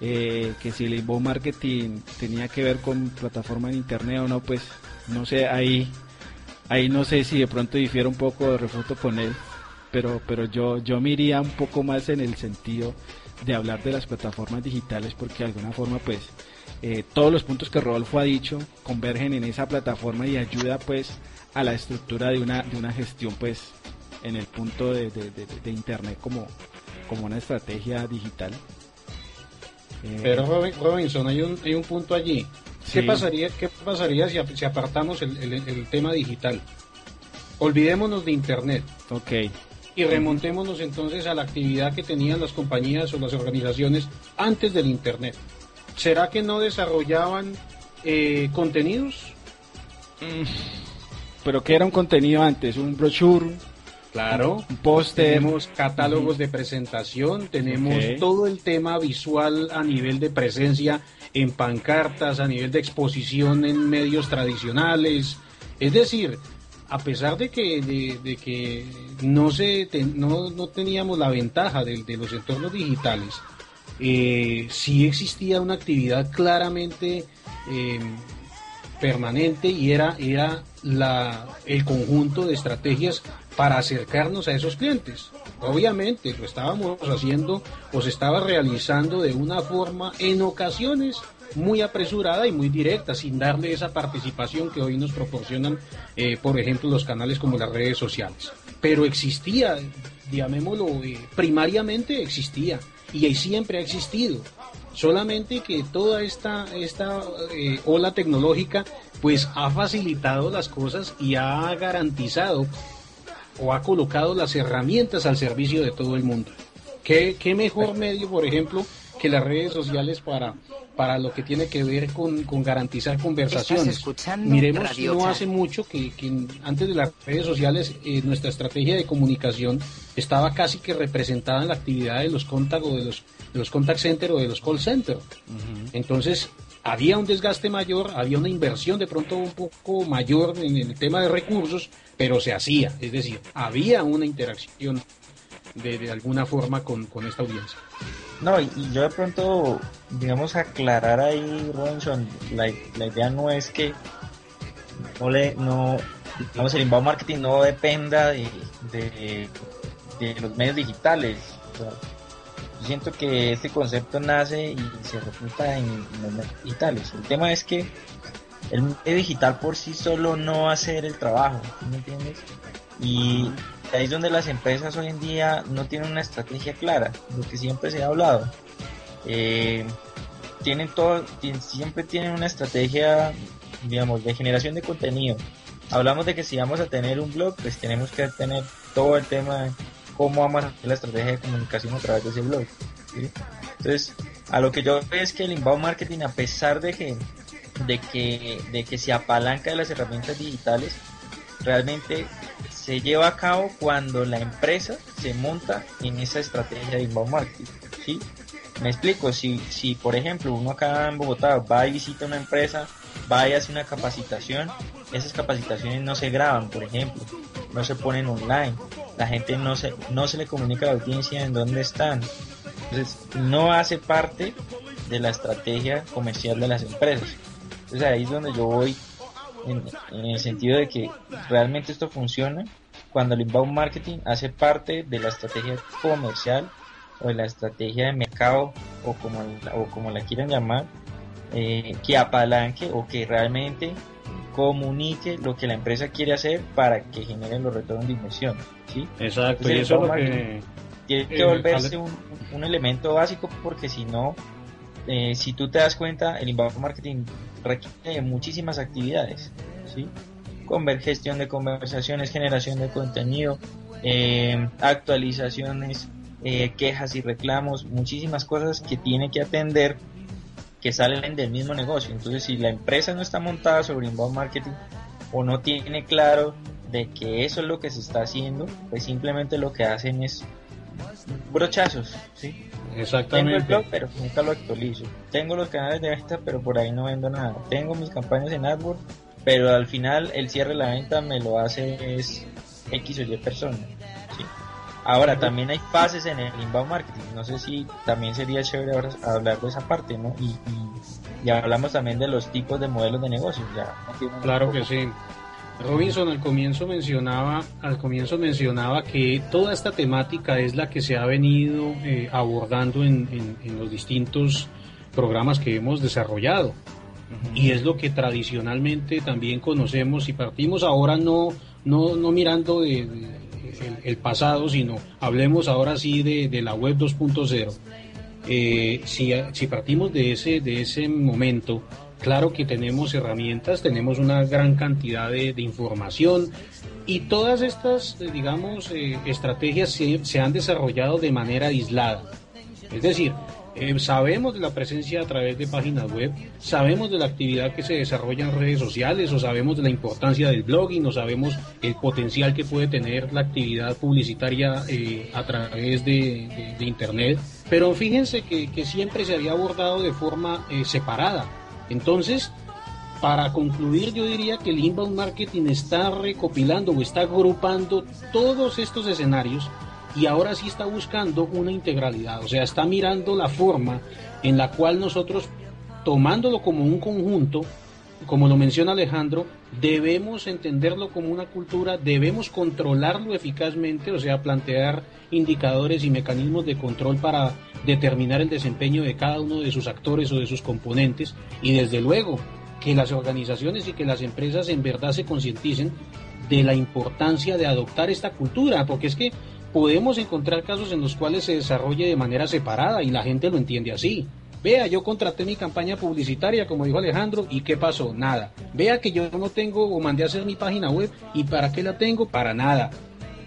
que si el inbound marketing tenía que ver con plataforma en internet o no, pues no sé, ahí, ahí no sé si de pronto difiere un poco de refuto con él, pero, pero yo, yo un poco más en el sentido de hablar de las plataformas digitales porque de alguna forma pues eh, todos los puntos que Rodolfo ha dicho convergen en esa plataforma y ayuda pues a la estructura de una, de una gestión pues en el punto de, de- de- internet como, como una estrategia digital. Eh, Pero Robin- Robinson, hay un, hay un punto allí. ¿Qué Sí. pasaría, qué pasaría si, si apartamos el, el- el tema digital? Olvidémonos de Internet ok, y remontémonos entonces a la actividad que tenían las compañías o las organizaciones antes del Internet. ¿Será que no desarrollaban eh, contenidos? pero ¿qué era un contenido antes? ¿Un brochure? Claro. ¿Un póster? Tenemos catálogos de presentación, tenemos todo el tema visual a nivel de presencia en pancartas, a nivel de exposición en medios tradicionales. Es decir, a pesar de que, de, que no, se, no, no teníamos la ventaja de, de los entornos digitales, eh, sí existía una actividad claramente eh, permanente y era, era la, el conjunto de estrategias para acercarnos a esos clientes. Obviamente lo estábamos haciendo o se estaba realizando de una forma en ocasiones muy apresurada y muy directa, sin darle esa participación que hoy nos proporcionan, eh, por ejemplo, los canales como las redes sociales. Pero existía, llamémoslo, eh, primariamente existía y ahí siempre ha existido. Solamente que toda esta, esta eh, ola tecnológica pues ha facilitado las cosas y ha garantizado o ha colocado las herramientas al servicio de todo el mundo. ¿Qué, qué mejor medio, por ejemplo, que las redes sociales para, para lo que tiene que ver con, con garantizar conversaciones? Miremos Radio no hace mucho que, que antes de las redes sociales eh, nuestra estrategia de comunicación estaba casi que representada en la actividad de los contact o de los, de los contact center o de los call center. Entonces, había un desgaste mayor, había una inversión de pronto un poco mayor en el tema de recursos, pero se hacía, es decir, había una interacción de, de alguna forma con, con esta audiencia. No, y, yo de pronto, digamos, aclarar ahí, Robinson, la, la idea no es que no le, no, digamos, el inbound marketing no dependa de, de, los medios digitales. Yo siento que este concepto nace y se refuta en, los medios digitales. El tema es que el medio digital por sí solo no va a hacer el trabajo, ¿sí ¿me entiendes? Y ahí es donde las empresas hoy en día no tienen una estrategia clara, lo que siempre se ha hablado. Eh, tienen todo, siempre tienen una estrategia, digamos, de generación de contenido. Hablamos de que si vamos a tener un blog, pues tenemos que tener todo el tema de cómo vamos a hacer la estrategia de comunicación a través de ese blog. ¿sí? Entonces, a lo que yo veo es que el inbound marketing, a pesar de que, de que, de que se apalanca de las herramientas digitales, realmente se lleva a cabo cuando la empresa se monta en esa estrategia de inbound marketing. ¿sí? Me explico, si, si por ejemplo uno acá en Bogotá va y visita una empresa, va y hace una capacitación, esas capacitaciones no se graban, por ejemplo, no se ponen online, la gente no se, no se le comunica a la audiencia en dónde están. Entonces, no hace parte de la estrategia comercial de las empresas. Entonces ahí es donde yo voy en, en el sentido de que realmente esto funciona cuando el inbound marketing hace parte de la estrategia comercial o de la estrategia de mercado o como, la- o como la quieran llamar, eh, que apalanque o que realmente comunique lo que la empresa quiere hacer para que genere los retornos de inversión. ¿sí? Exacto, Entonces, y eso es lo inbound que... marketing tiene que eh, volverse un, un elemento básico porque si no eh, si tú te das cuenta, el inbound marketing requiere muchísimas actividades, ¿sí? Conver gestión de conversaciones, generación de contenido, eh, actualizaciones, eh, quejas y reclamos, muchísimas cosas que tiene que atender que salen del mismo negocio. Entonces, si la empresa no está montada sobre inbound marketing o no tiene claro de que eso es lo que se está haciendo, pues simplemente lo que hacen es brochazos, ¿sí? Exactamente. Tengo el blog, pero nunca lo actualizo. Tengo los canales de venta, pero por ahí no vendo nada. Tengo mis campañas en AdWords, pero al final el cierre de la venta me lo hace es X o Y persona. ¿sí? Ahora, también hay fases en el inbound marketing. No sé si también sería chévere ahora hablar de esa parte, ¿no? Y, y, y hablamos también de los tipos de modelos de negocios. Ya, Claro que sí. Robinson al comienzo mencionaba, al comienzo mencionaba que toda esta temática es la que se ha venido eh, abordando en, en- en los distintos programas que hemos desarrollado. Y es lo que tradicionalmente también conocemos y partimos ahora no, no, no mirando de, de- el, el pasado, sino hablemos ahora sí de, de la web 2.0. Eh, si, si partimos de ese, de ese momento, claro que tenemos herramientas, tenemos una gran cantidad de, información y todas estas, eh, digamos, eh, estrategias se, han desarrollado de manera aislada. Es decir, eh, sabemos de la presencia a través de páginas web, sabemos de la actividad que se desarrolla en redes sociales, o sabemos de la importancia del blogging, o sabemos el potencial que puede tener la actividad publicitaria eh, a través de, Internet. Pero fíjense que, siempre se había abordado de forma separada. Entonces, para concluir, yo diría que el inbound marketing está recopilando o está agrupando todos estos escenarios y ahora sí está buscando una integralidad, o sea, está mirando la forma en la cual nosotros, tomándolo como un conjunto, como lo menciona Alejandro, debemos entenderlo como una cultura, debemos controlarlo eficazmente, o sea, plantear indicadores y mecanismos de control para determinar el desempeño de cada uno de sus actores o de sus componentes y desde luego que las organizaciones y que las empresas en verdad se concienticen de la importancia de adoptar esta cultura, porque es que podemos encontrar casos en los cuales se desarrolle de manera separada y la gente lo entiende así. Vea, yo contraté mi campaña publicitaria, como dijo Alejandro, y ¿qué pasó? Nada. Vea que yo no tengo o mandé a hacer mi página web, ¿y para qué la tengo? Para nada.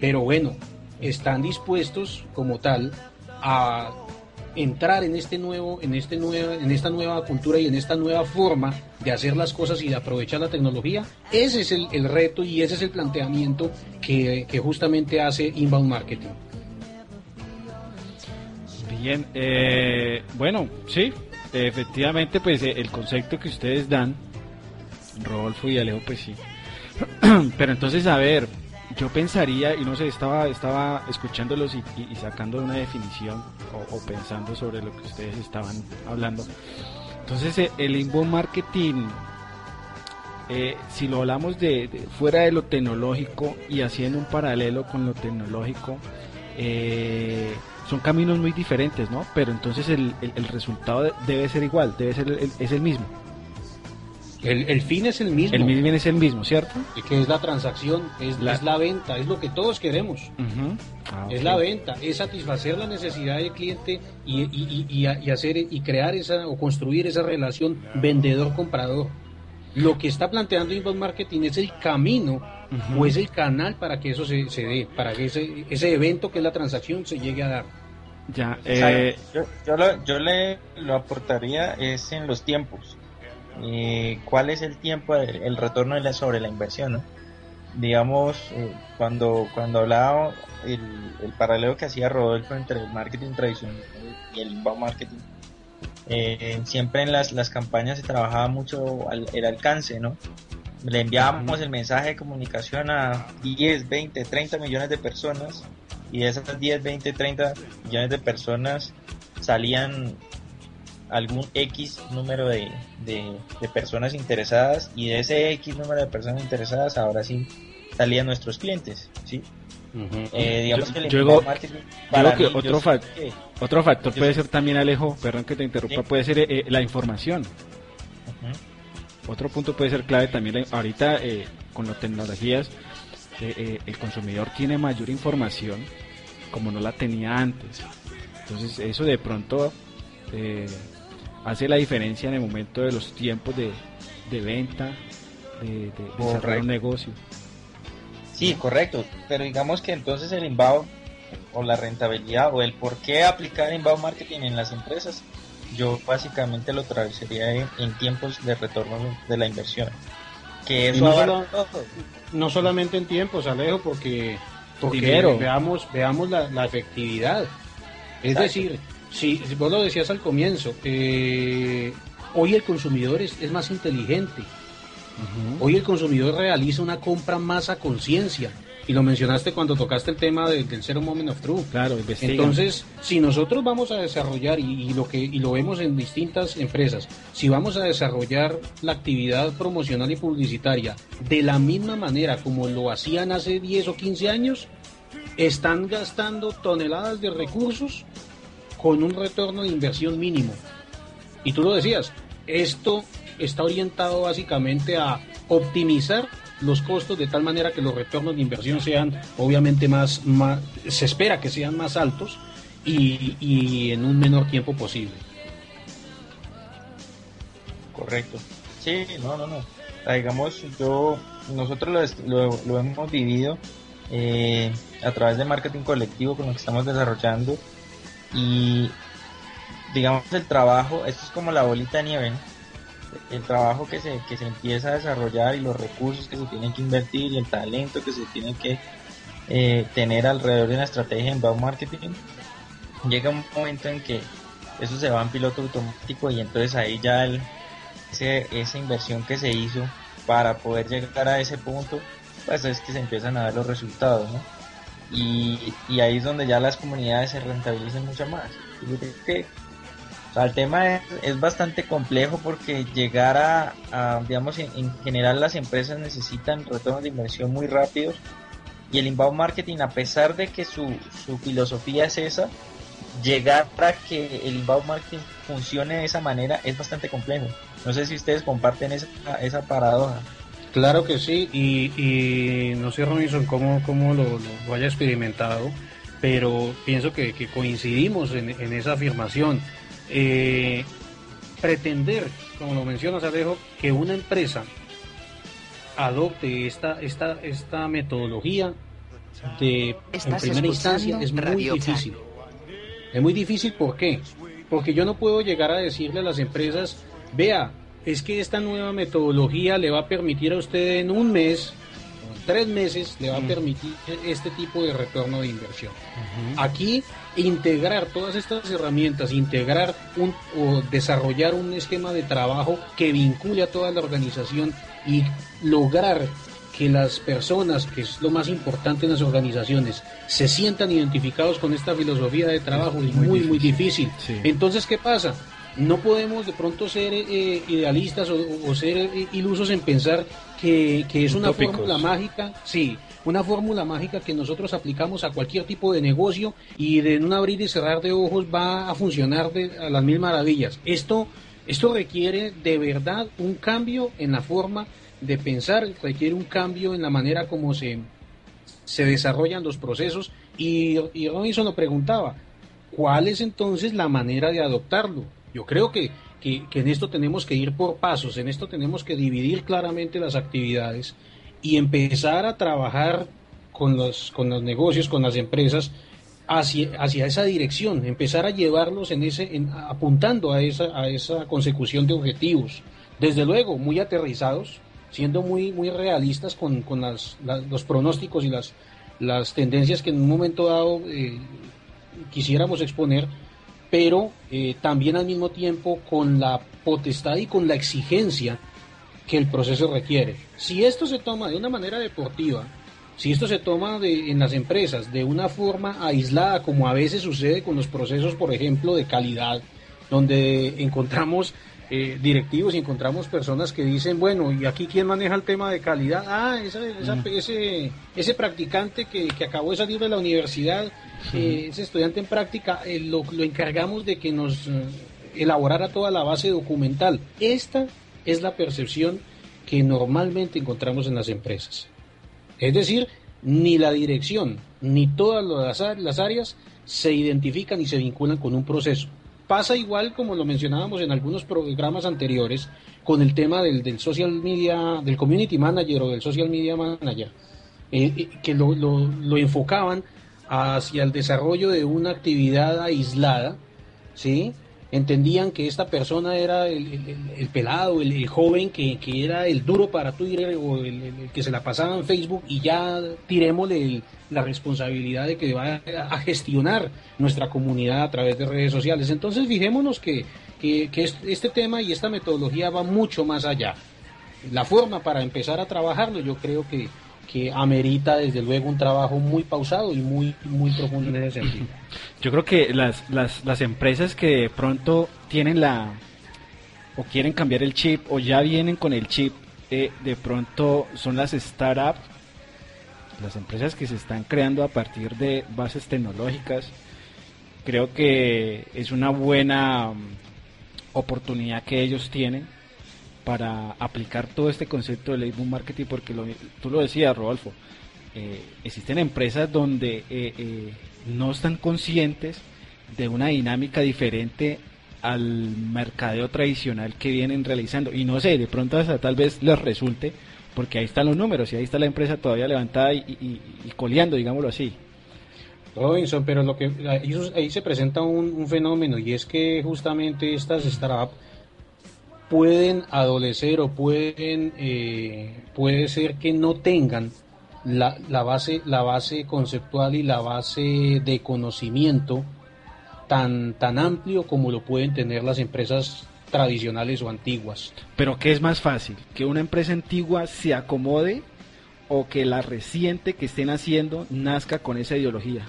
Pero bueno, están dispuestos como tal a entrar en este nuevo, en este nuevo, en esta nueva cultura y en esta nueva forma de hacer las cosas y de aprovechar la tecnología, ese es el, reto y ese es el planteamiento que justamente hace Inbound Marketing. Bien, eh, bueno, sí, efectivamente, pues eh, el concepto que ustedes dan, Rodolfo y Alejo, pues sí. (clears throat) Pero entonces, a ver, yo pensaría, y no sé, estaba, estaba escuchándolos y, sacando una definición o, pensando sobre lo que ustedes estaban hablando. Entonces, eh, el inbound marketing, si lo hablamos de, de fuera de lo tecnológico y haciendo un paralelo con lo tecnológico, eh, son caminos muy diferentes, ¿no? Pero entonces el, el- el resultado de- debe ser igual, debe ser el- es el mismo. El, el fin es el mismo. El mismo es el mismo, ¿cierto? que es la transacción, es La- es la venta, es lo que todos queremos. Ah, Es la venta, es satisfacer la necesidad del cliente y, y- y- hacer y crear esa o construir esa relación vendedor-comprador. Lo que está planteando Inbound Marketing es el camino o es el canal para que eso se, se dé, para que ese, ese evento que es la transacción se llegue a dar. Ya, eh, yo, yo, lo, yo le lo aportaría es en los tiempos. Eh, ¿Cuál es el tiempo, el retorno de la, sobre la inversión? no? Digamos, eh, cuando, cuando hablaba el, el paralelo que hacía Rodolfo entre el marketing tradicional y el inbound marketing, eh, siempre en las, las campañas se trabajaba mucho al- el alcance, ¿no? Le enviábamos el mensaje de comunicación a 10, 20, 30 millones de personas y de esas 10, 20, 30 millones de personas salían algún X número de, de, de personas interesadas y de ese X número de personas interesadas ahora sí salían nuestros clientes, ¿sí? Eh, digamos Yo- que el yo digo- para digo mí, otro, que- otro factor puede ser también, Alejo, perdón que te interrumpa, Sí. puede ser eh, la información. Otro punto puede ser clave también, la- ahorita eh, con las tecnologías, eh, eh, el consumidor tiene mayor información como no la tenía antes. Entonces eso de pronto eh, hace la diferencia en el momento de los tiempos de, de venta, de, de, de cerrar un negocio. Sí, correcto. Pero digamos que entonces el inbound o la rentabilidad o el por qué aplicar inbound marketing en las empresas, yo básicamente lo traduciría en, en tiempos de retorno de la inversión. Que eso no, solo- solamente en tiempos, Alejo, porque, porque Dinero. veamos, veamos la, la efectividad. Es Exacto. decir, si, si vos lo decías al comienzo, eh, hoy el consumidor es, es más inteligente. Hoy el consumidor realiza una compra más a conciencia. Y lo mencionaste cuando tocaste el tema de- del Zero Moment of Truth. Claro, investigan. Entonces, si nosotros vamos a desarrollar, y, y lo que y lo vemos en distintas empresas, si vamos a desarrollar la actividad promocional y publicitaria de la misma manera como lo hacían hace 10 o 15 años, están gastando toneladas de recursos con un retorno de inversión mínimo. Y tú lo decías, esto está orientado básicamente a optimizar los costos de tal manera que los retornos de inversión sean obviamente más, se espera que sean más altos y, y en un menor tiempo posible. Correcto. Sí, no, no, no. Sea, digamos, yo, nosotros lo hemos vivido eh, a través de marketing colectivo con lo que estamos desarrollando y digamos el trabajo, esto es como la bolita de nieve, ¿no? El trabajo que se, que se empieza a desarrollar y los recursos que se tienen que invertir y el talento que se tiene que eh, tener alrededor de una estrategia en inbound marketing, llega un momento en que eso se va en piloto automático y entonces ahí ya el, ese- esa inversión que se hizo para poder llegar a ese punto, pues es que se empiezan a ver los resultados, ¿no? Y, y ahí es donde ya las comunidades se rentabilizan mucho más. Que o sea, el tema es, es bastante complejo porque llegar a, digamos, en, en general las empresas necesitan retornos de inversión muy rápidos y el inbound marketing, a pesar de que su, su filosofía es esa, llegar a que el inbound marketing funcione de esa manera es bastante complejo. No sé si ustedes comparten esa, esa paradoja. Claro que sí, y, y no sé Robinson cómo, cómo lo, lo- lo haya experimentado, pero pienso que, que coincidimos en, en esa afirmación. Eh, pretender, como lo mencionas Alejo, que una empresa adopte esta, esta, esta metodología de en primera instancia es muy Radio difícil. Es muy difícil, ¿por qué? Porque yo no puedo llegar a decirle a las empresas, vea, es que esta nueva metodología le va a permitir a usted en un mes, o en tres meses, le va a permitir este tipo de retorno de inversión. Aquí, integrar todas estas herramientas, integrar un, o desarrollar un esquema de trabajo que vincule a toda la organización y lograr que las personas, que es lo más importante en las organizaciones, se sientan identificados con esta filosofía de trabajo es muy, muy difícil. Sí. Entonces, ¿qué pasa? No podemos de pronto ser eh, idealistas o, o ser eh, ilusos en pensar que, que es una fórmula mágica, sí, una fórmula mágica que nosotros aplicamos a cualquier tipo de negocio y de un abrir y cerrar de ojos va a funcionar de, a las mil maravillas. Esto, esto requiere de verdad un cambio en la forma de pensar, requiere un cambio en la manera como se, se desarrollan los procesos y, Robinson lo preguntaba, ¿cuál es entonces la manera de adoptarlo? Yo creo que, que en esto tenemos que ir por pasos, en esto tenemos que dividir claramente las actividades y empezar a trabajar con los, con los negocios, con las empresas, hacia, hacia esa dirección, empezar a llevarlos en ese, apuntando a esa, a esa consecución de objetivos. Desde luego, muy aterrizados, siendo muy, muy realistas con, con las, la- los pronósticos y las, las tendencias que en un momento dado eh, quisiéramos exponer, pero eh, también al mismo tiempo con la potestad y con la exigencia que el proceso requiere. Si esto se toma de una manera deportiva, si esto se toma de, en las empresas de una forma aislada, como a veces sucede con los procesos, por ejemplo, de calidad, donde encontramos eh, directivos y encontramos personas que dicen, bueno, ¿y aquí quién maneja el tema de calidad? Ah, esa- esa- ese, ese practicante que, que acabó de salir de la universidad, eh, ese estudiante en práctica, eh, lo, lo encargamos de que nos elaborara toda la base documental. Esta es la percepción que normalmente encontramos en las empresas. Es decir, ni la dirección ni todas las, áreas se identifican y se vinculan con un proceso. pasa igual como lo mencionábamos en algunos programas anteriores con el tema del, del social media, del community manager o del social media manager, eh, eh, que lo, lo enfocaban hacia el desarrollo de una actividad aislada, ¿sí? Entendían que esta persona era el, pelado, el, joven que, era el duro para Twitter o el, que se la pasaba en Facebook y ya tirémosle la responsabilidad de que va a, gestionar nuestra comunidad a través de redes sociales. Entonces fijémonos que, que este tema y esta metodología va mucho más allá. La forma para empezar a trabajarlo yo creo que, que amerita desde luego un trabajo muy pausado y muy, muy profundo en ese sentido. Yo creo que las, las, las empresas que de pronto tienen la o quieren cambiar el chip o ya vienen con el chip, eh, de pronto son las startups, las empresas que se están creando a partir de bases tecnológicas. Creo que es una buena mm, oportunidad que ellos tienen para aplicar todo este concepto de label marketing, porque tú lo decías, Rodolfo, eh, existen empresas donde eh, eh, no están conscientes de una dinámica diferente al mercadeo tradicional que vienen realizando. Y no sé, de pronto hasta tal vez les resulte, porque ahí están los números y ahí está la empresa todavía levantada y, coleando, digámoslo así. Robinson, pero lo que ahí, se presenta un, fenómeno y es que justamente estas startups pueden adolecer o pueden eh, puede ser que no tengan la, la, base la base conceptual y la base de conocimiento tan tan amplio como lo pueden tener las empresas tradicionales o antiguas. Pero ¿qué es más fácil? ¿Que una empresa antigua se acomode o que la reciente que estén haciendo nazca con esa ideología?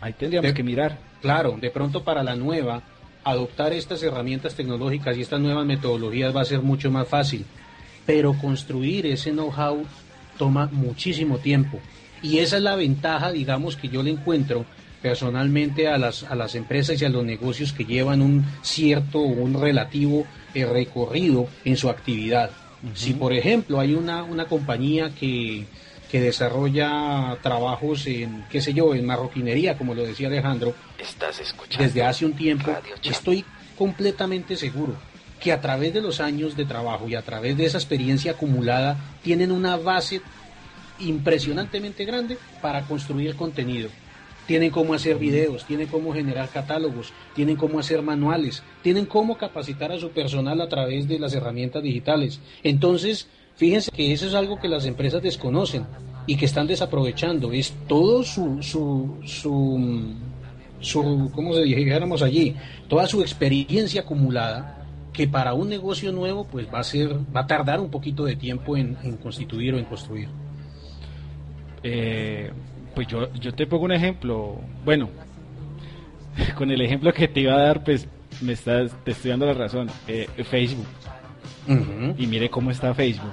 Ahí tendríamos que mirar. Claro, de pronto para la nueva adoptar estas herramientas tecnológicas y estas nuevas metodologías va a ser mucho más fácil, pero construir ese know-how toma muchísimo tiempo. Y esa es la ventaja, digamos, que yo le encuentro personalmente a las, a las empresas y a los negocios que llevan un cierto o un relativo eh, recorrido en su actividad. Si, por ejemplo, hay una, una compañía que, que desarrolla trabajos en, qué sé yo, en marroquinería, como lo decía Alejandro, Estás escuchando desde hace un tiempo, estoy completamente seguro que a través de los años de trabajo y a través de esa experiencia acumulada tienen una base impresionantemente grande para construir contenido. Tienen cómo hacer videos, tienen cómo generar catálogos, tienen cómo hacer manuales, tienen cómo capacitar a su personal a través de las herramientas digitales. Entonces, Fíjense que eso es algo que las empresas desconocen y que están desaprovechando. Es todo su, su, su, su ¿cómo se dijéramos allí? Toda su experiencia acumulada que para un negocio nuevo pues va a ser, va a tardar un poquito de tiempo en, constituir o en construir. Eh, pues yo, yo te pongo un ejemplo, bueno, (laughs) con el ejemplo que te iba a dar, pues me estás, te estoy dando la razón, eh, Facebook. Y mire cómo está Facebook.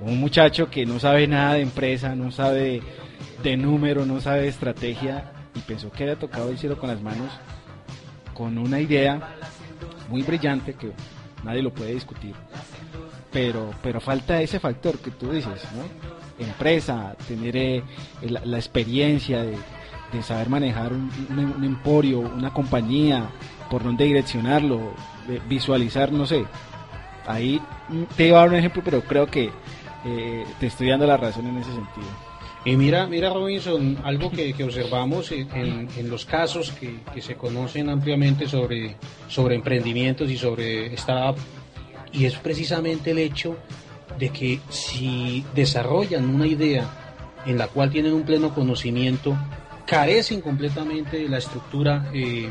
Un muchacho que no sabe nada de empresa, no sabe de número, no sabe de estrategia y pensó que había tocado el cielo con las manos con una idea muy brillante que nadie lo puede discutir. Pero, pero falta ese factor que tú dices, ¿no? Empresa, tener eh, la, experiencia de, saber manejar un, emporio, una compañía, por dónde direccionarlo, visualizar, no sé, ahí te iba a dar un ejemplo, pero creo que eh, te estoy dando la razón en ese sentido. Y mira, mira Robinson, algo que, observamos en, los casos que, se conocen ampliamente sobre, sobre emprendimientos y sobre startup, y es precisamente el hecho de que si desarrollan una idea en la cual tienen un pleno conocimiento, carecen completamente de la estructura eh,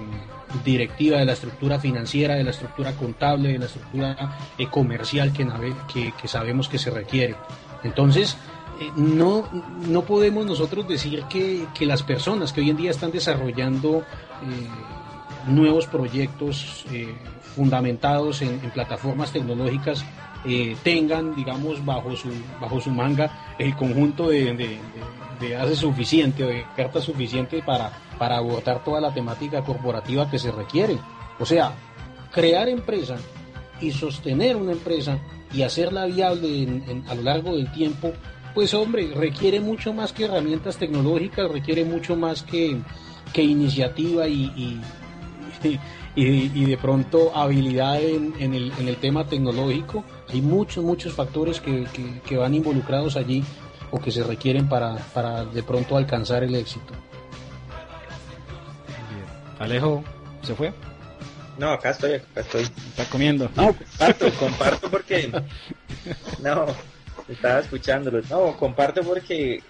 directiva, de la estructura financiera, de la estructura contable, de la estructura eh, comercial que, que, sabemos que se requiere. Entonces, eh, no, no podemos nosotros decir que, las personas que hoy en día están desarrollando eh, nuevos proyectos fundamentados en, plataformas tecnológicas tengan, digamos, bajo su, bajo su manga el conjunto de, de, de, de suficiente o de cartas suficientes para para abordar toda la temática corporativa que se requiere. O sea, crear empresa y sostener una empresa y hacerla viable a lo largo del tiempo, pues hombre, requiere mucho más que herramientas tecnológicas, requiere mucho más que, que iniciativa y, y, (laughs) de pronto habilidad en, el, en, el, tema tecnológico. Hay muchos, muchos factores que, que, van involucrados allí o que se requieren para, para de pronto alcanzar el éxito. Alejo, ¿se fue? No, acá estoy, acá estoy. Está comiendo. No, comparto, comparto porque... (laughs) No, estaba escuchándolo. No, comparto porque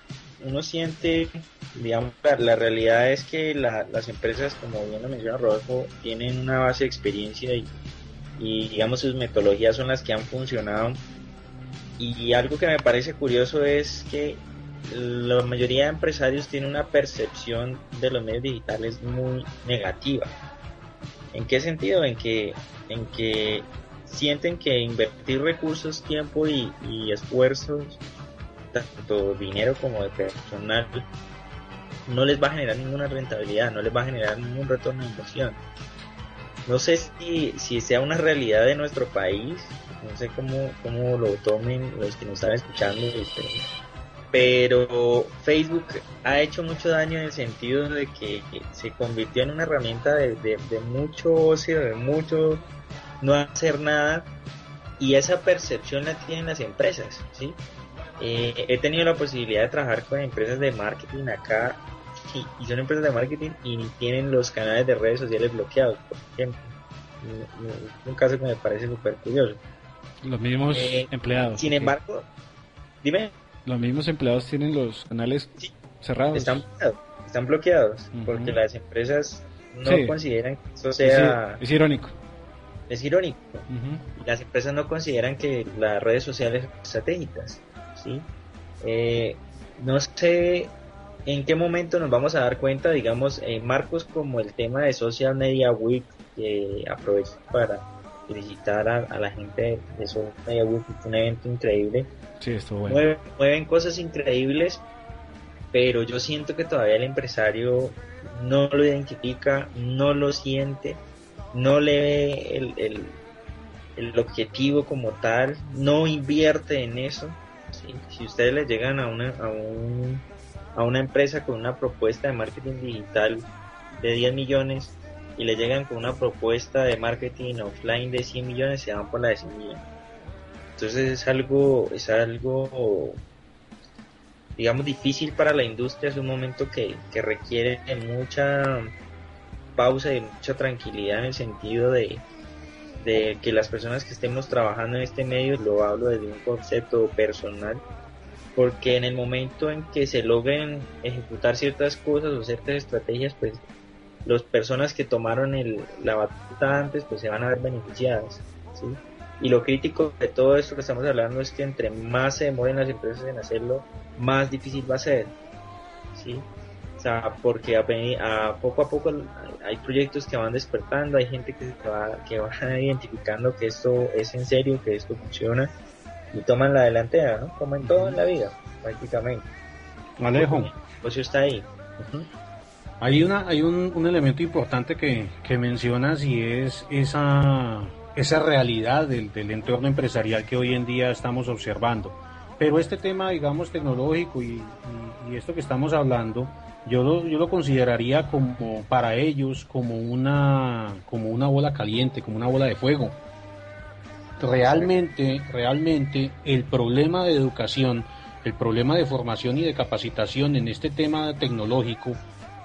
uno siente, digamos, la, realidad es que las empresas, como bien lo menciona Rodolfo, tienen una base de experiencia y, y, digamos, sus metodologías son las que han funcionado. Y algo que me parece curioso es que la mayoría de empresarios tienen una percepción de los medios digitales muy negativa. ¿En qué sentido? En que, en que sienten que invertir recursos, tiempo y, esfuerzos tanto dinero como de personal, no les va a generar ninguna rentabilidad, no les va a generar ningún retorno de inversión. No sé si, si sea una realidad de nuestro país, no sé cómo, cómo lo tomen los que nos están escuchando, pero Facebook ha hecho mucho daño en el sentido de que se convirtió en una herramienta de, de, de mucho ocio, de mucho no hacer nada, y esa percepción la tienen las empresas, ¿sí? Eh, he tenido la posibilidad de trabajar con empresas de marketing acá y, son empresas de marketing y tienen los canales de redes sociales bloqueados, por ejemplo. un caso que me parece súper curioso. Los mismos eh, empleados. Sin embargo, dime. Los mismos empleados tienen los canales cerrados. Están bloqueados, están bloqueados porque las empresas no consideran que eso sea... Es, irónico. Es irónico. Las empresas no consideran que las redes sociales son estratégicas. ¿sí? Eh, no sé en qué momento nos vamos a dar cuenta, digamos, en marcos como el tema de Social Media Week, que aprovecho para felicitar a, la gente de Media Week, un evento increíble. Sí, estuvo mueven, cosas increíbles, pero yo siento que todavía el empresario no lo identifica, no lo siente, no le ve el, el, el objetivo como tal, no invierte en eso si ustedes le llegan a una, a, un, a una empresa con una propuesta de marketing digital de 10 millones y le llegan con una propuesta de marketing offline de 100 millones, se van por la de 100 millones. Entonces es algo, es algo, digamos, difícil para la industria, es un momento que, que requiere mucha pausa y mucha tranquilidad en el sentido de, de que las personas que estemos trabajando en este medio, lo hablo desde un concepto personal, porque en el momento en que se logren ejecutar ciertas cosas o ciertas estrategias, pues las personas que tomaron el, la batuta antes, pues se van a ver beneficiadas, ¿sí? Y lo crítico de todo esto que estamos hablando es que entre más se demoren las empresas en hacerlo, más difícil va a ser, ¿sí? O sea, porque a, poco a poco hay proyectos que van despertando, hay gente que va, que va (laughs) identificando que esto es en serio, que esto funciona y toman la delantera, ¿no? Como en todo en la vida, prácticamente. Alejo. Pues está ahí. Hay, una, hay un, elemento importante que, mencionas y es esa, esa realidad del, del entorno empresarial que hoy en día estamos observando. Pero este tema, digamos, tecnológico y, y esto que estamos hablando, yo lo, yo lo consideraría como para ellos como una, como una bola caliente, como una bola de fuego. Realmente, realmente el problema de educación, el problema de formación y de capacitación en este tema tecnológico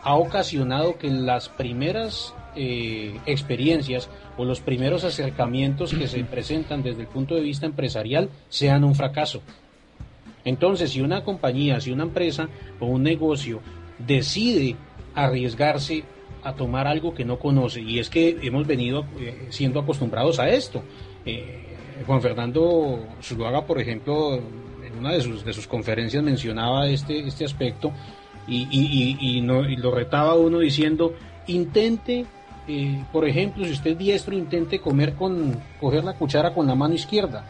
ha ocasionado que las primeras eh, experiencias o los primeros acercamientos que se presentan desde el punto de vista empresarial sean un fracaso. Entonces, si una compañía, si una empresa o un negocio decide arriesgarse a tomar algo que no conoce. Y es que hemos venido eh, siendo acostumbrados a esto. Eh, Juan Fernando Zuluaga, por ejemplo, en una de sus, de sus conferencias mencionaba este, este aspecto y, y, no, lo retaba uno diciendo, intente, eh, por ejemplo, si usted es diestro, intente comer con, coger la cuchara con la mano izquierda.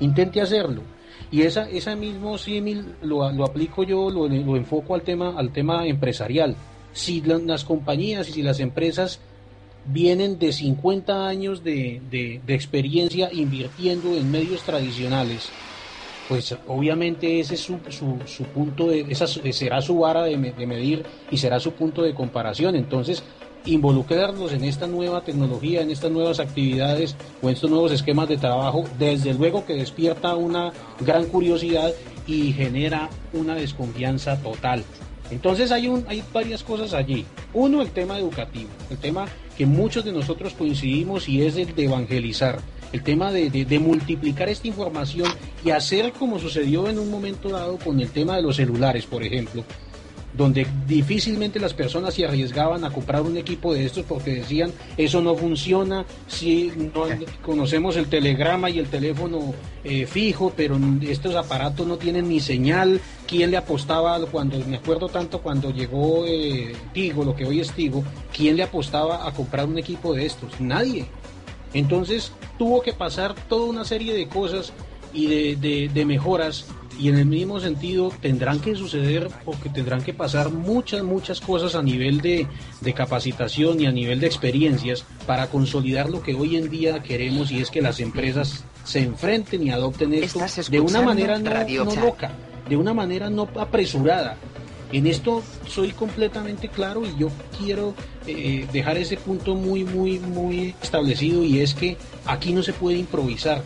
Intente hacerlo y esa, esa mismo símil lo, lo, aplico yo, lo, lo, enfoco al tema, al tema empresarial. Si las compañías y si las empresas vienen de 50 años de, de, experiencia invirtiendo en medios tradicionales, pues obviamente ese es su, su, punto de, esa será su vara de, de, medir y será su punto de comparación. Entonces, involucrarnos en esta nueva tecnología, en estas nuevas actividades o en estos nuevos esquemas de trabajo, desde luego que despierta una gran curiosidad y genera una desconfianza total. Entonces hay, un, hay varias cosas allí. Uno, el tema educativo, el tema que muchos de nosotros coincidimos y es el de evangelizar, el tema de, de, de, multiplicar esta información y hacer como sucedió en un momento dado con el tema de los celulares, por ejemplo, donde difícilmente las personas se arriesgaban a comprar un equipo de estos porque decían eso no funciona, si no (laughs) conocemos el telegrama y el teléfono eh, fijo, pero estos aparatos no tienen ni señal, quién le apostaba cuando, me acuerdo tanto cuando llegó eh, Tigo, lo que hoy es Tigo, quién le apostaba a comprar un equipo de estos, nadie. Entonces tuvo que pasar toda una serie de cosas y de, de, de mejoras y en el mismo sentido tendrán que suceder porque tendrán que pasar muchas, muchas cosas a nivel de, de, capacitación y a nivel de experiencias para consolidar lo que hoy en día queremos y es que las empresas se enfrenten y adopten esto de una manera no, no loca, de una manera no apresurada. En esto soy completamente claro y yo quiero eh, dejar ese punto muy, muy, muy establecido y es que aquí no se puede improvisar.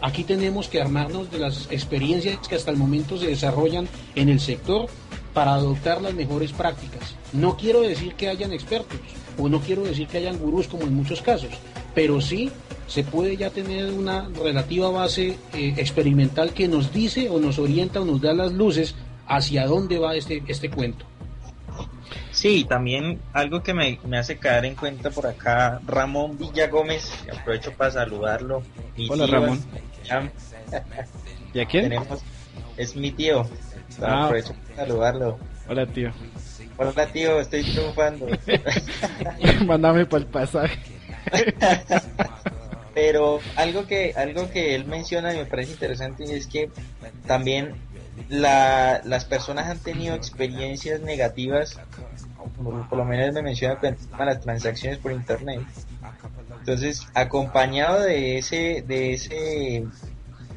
Aquí tenemos que armarnos de las experiencias que hasta el momento se desarrollan en el sector para adoptar las mejores prácticas. No quiero decir que hayan expertos o no quiero decir que hayan gurús como en muchos casos, pero sí se puede ya tener una relativa base eh, experimental que nos dice o nos orienta o nos da las luces hacia dónde va este, este cuento. Sí, también algo que me, me, hace caer en cuenta por acá, Ramón Villa Gómez, aprovecho para saludarlo. Mi Hola tío, Ramón. (laughs) ¿Y a quién? Tenemos, es mi tío, ah. aprovecho para saludarlo. Hola tío. Hola tío, estoy triunfando. (laughs) Mándame para el pasaje. (laughs) Pero algo que, algo que él menciona y me parece interesante es que también la, las personas han tenido experiencias negativas, por, lo menos me menciona con las transacciones por internet. Entonces, acompañado de ese, de ese,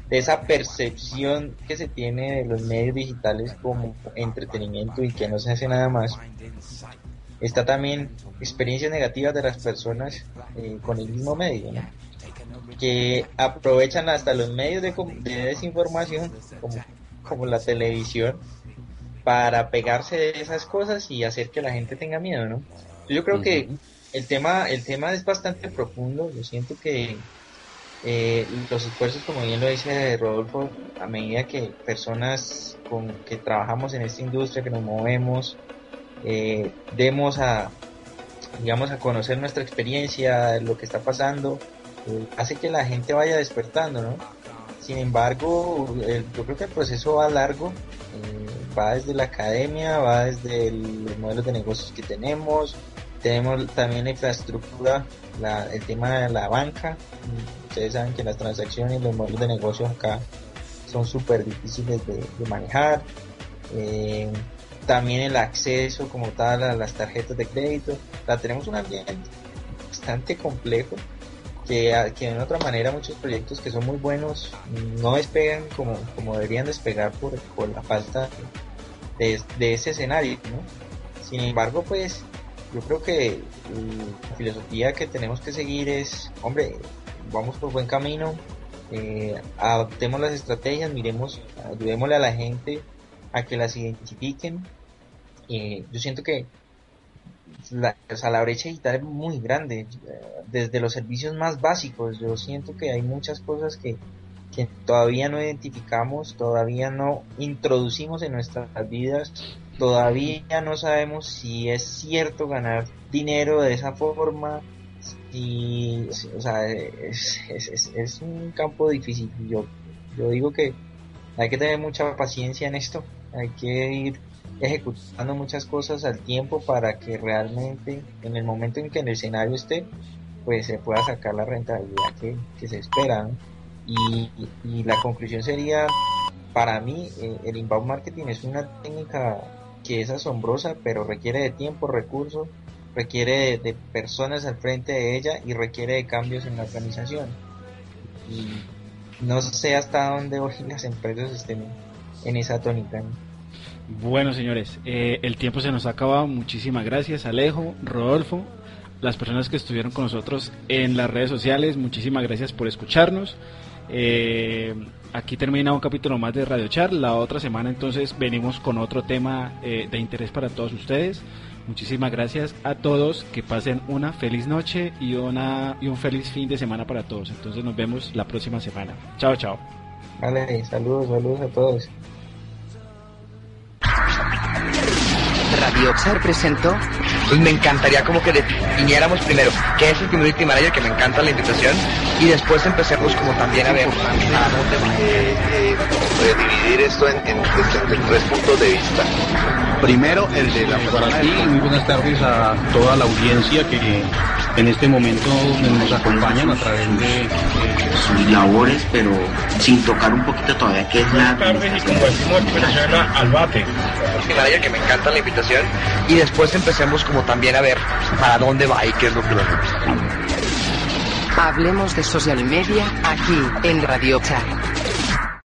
de esa percepción que se tiene de los medios digitales como entretenimiento y que no se hace nada más, está también experiencias negativas de las personas eh, con el mismo medio, ¿no? que aprovechan hasta los medios de, de desinformación como como la televisión para pegarse de esas cosas y hacer que la gente tenga miedo, ¿no? Yo creo uh -huh. que el tema, el tema es bastante profundo. Yo siento que eh, los esfuerzos, como bien lo dice Rodolfo, a medida que personas con que trabajamos en esta industria, que nos movemos, eh, demos a, digamos, a conocer nuestra experiencia, lo que está pasando, eh, hace que la gente vaya despertando, ¿no? Sin embargo, yo creo que el proceso va largo, eh, va desde la academia, va desde los modelos de negocios que tenemos, tenemos también la infraestructura, la, el tema de la banca. Ustedes saben que las transacciones y los modelos de negocios acá son súper difíciles de, manejar. Eh, también el acceso como tal a las tarjetas de crédito. Sea, tenemos un ambiente bastante complejo que, que de otra manera muchos proyectos que son muy buenos no despegan como, como deberían despegar por, por la falta de, de ese escenario, ¿no? Sin embargo, pues yo creo que la filosofía que tenemos que seguir es, hombre, vamos por buen camino, eh, adoptemos las estrategias, miremos, ayudémosle a la gente a que las identifiquen. Eh, yo siento que la, o sea, la brecha digital es muy grande, desde los servicios más básicos, yo siento que hay muchas cosas que, que todavía no identificamos, todavía no introducimos en nuestras vidas, todavía no sabemos si es cierto ganar dinero de esa forma, y o sea, es, es, es, un campo difícil. Yo, yo digo que hay que tener mucha paciencia en esto, hay que ir ejecutando muchas cosas al tiempo para que realmente en el momento en que el escenario esté, pues se pueda sacar la rentabilidad que, se espera. Y, la conclusión sería, para mí, eh, el inbound marketing es una técnica que es asombrosa, pero requiere de tiempo, recursos, requiere de, personas al frente de ella y requiere de cambios en la organización. Y no sé hasta dónde hoy (laughs) las empresas estén en esa tónica. Bueno, señores, eh, el tiempo se nos ha acabado. Muchísimas gracias, Alejo, Rodolfo. las personas que estuvieron con nosotros en las redes sociales. Muchísimas gracias por escucharnos. Eh, aquí termina un capítulo más de Radio Char. La otra semana entonces venimos con otro tema eh, de interés para todos ustedes. Muchísimas gracias a todos, que pasen una feliz noche y, una, y un feliz fin de semana para todos. Entonces nos vemos la próxima semana. Chao, chao. Vale, saludos, saludos a todos. Radio Char presentó Pues me encantaría como que definiéramos primero qué es el Community Manager, que me encanta la invitación, y después empecemos como también a ver. Eh, eh, eh, dividir esto en, en- en- en tres puntos de vista. Primero, el de la Para persona ti, muy buenas tardes a toda la audiencia que en este momento nos acompañan a través de, sus labores, pero sin tocar un poquito todavía qué es la administración. Community Manager, que me encanta la invitación, y después empecemos como también a ver para dónde va y qué es lo que va a Hablemos de social media aquí en Radio Char.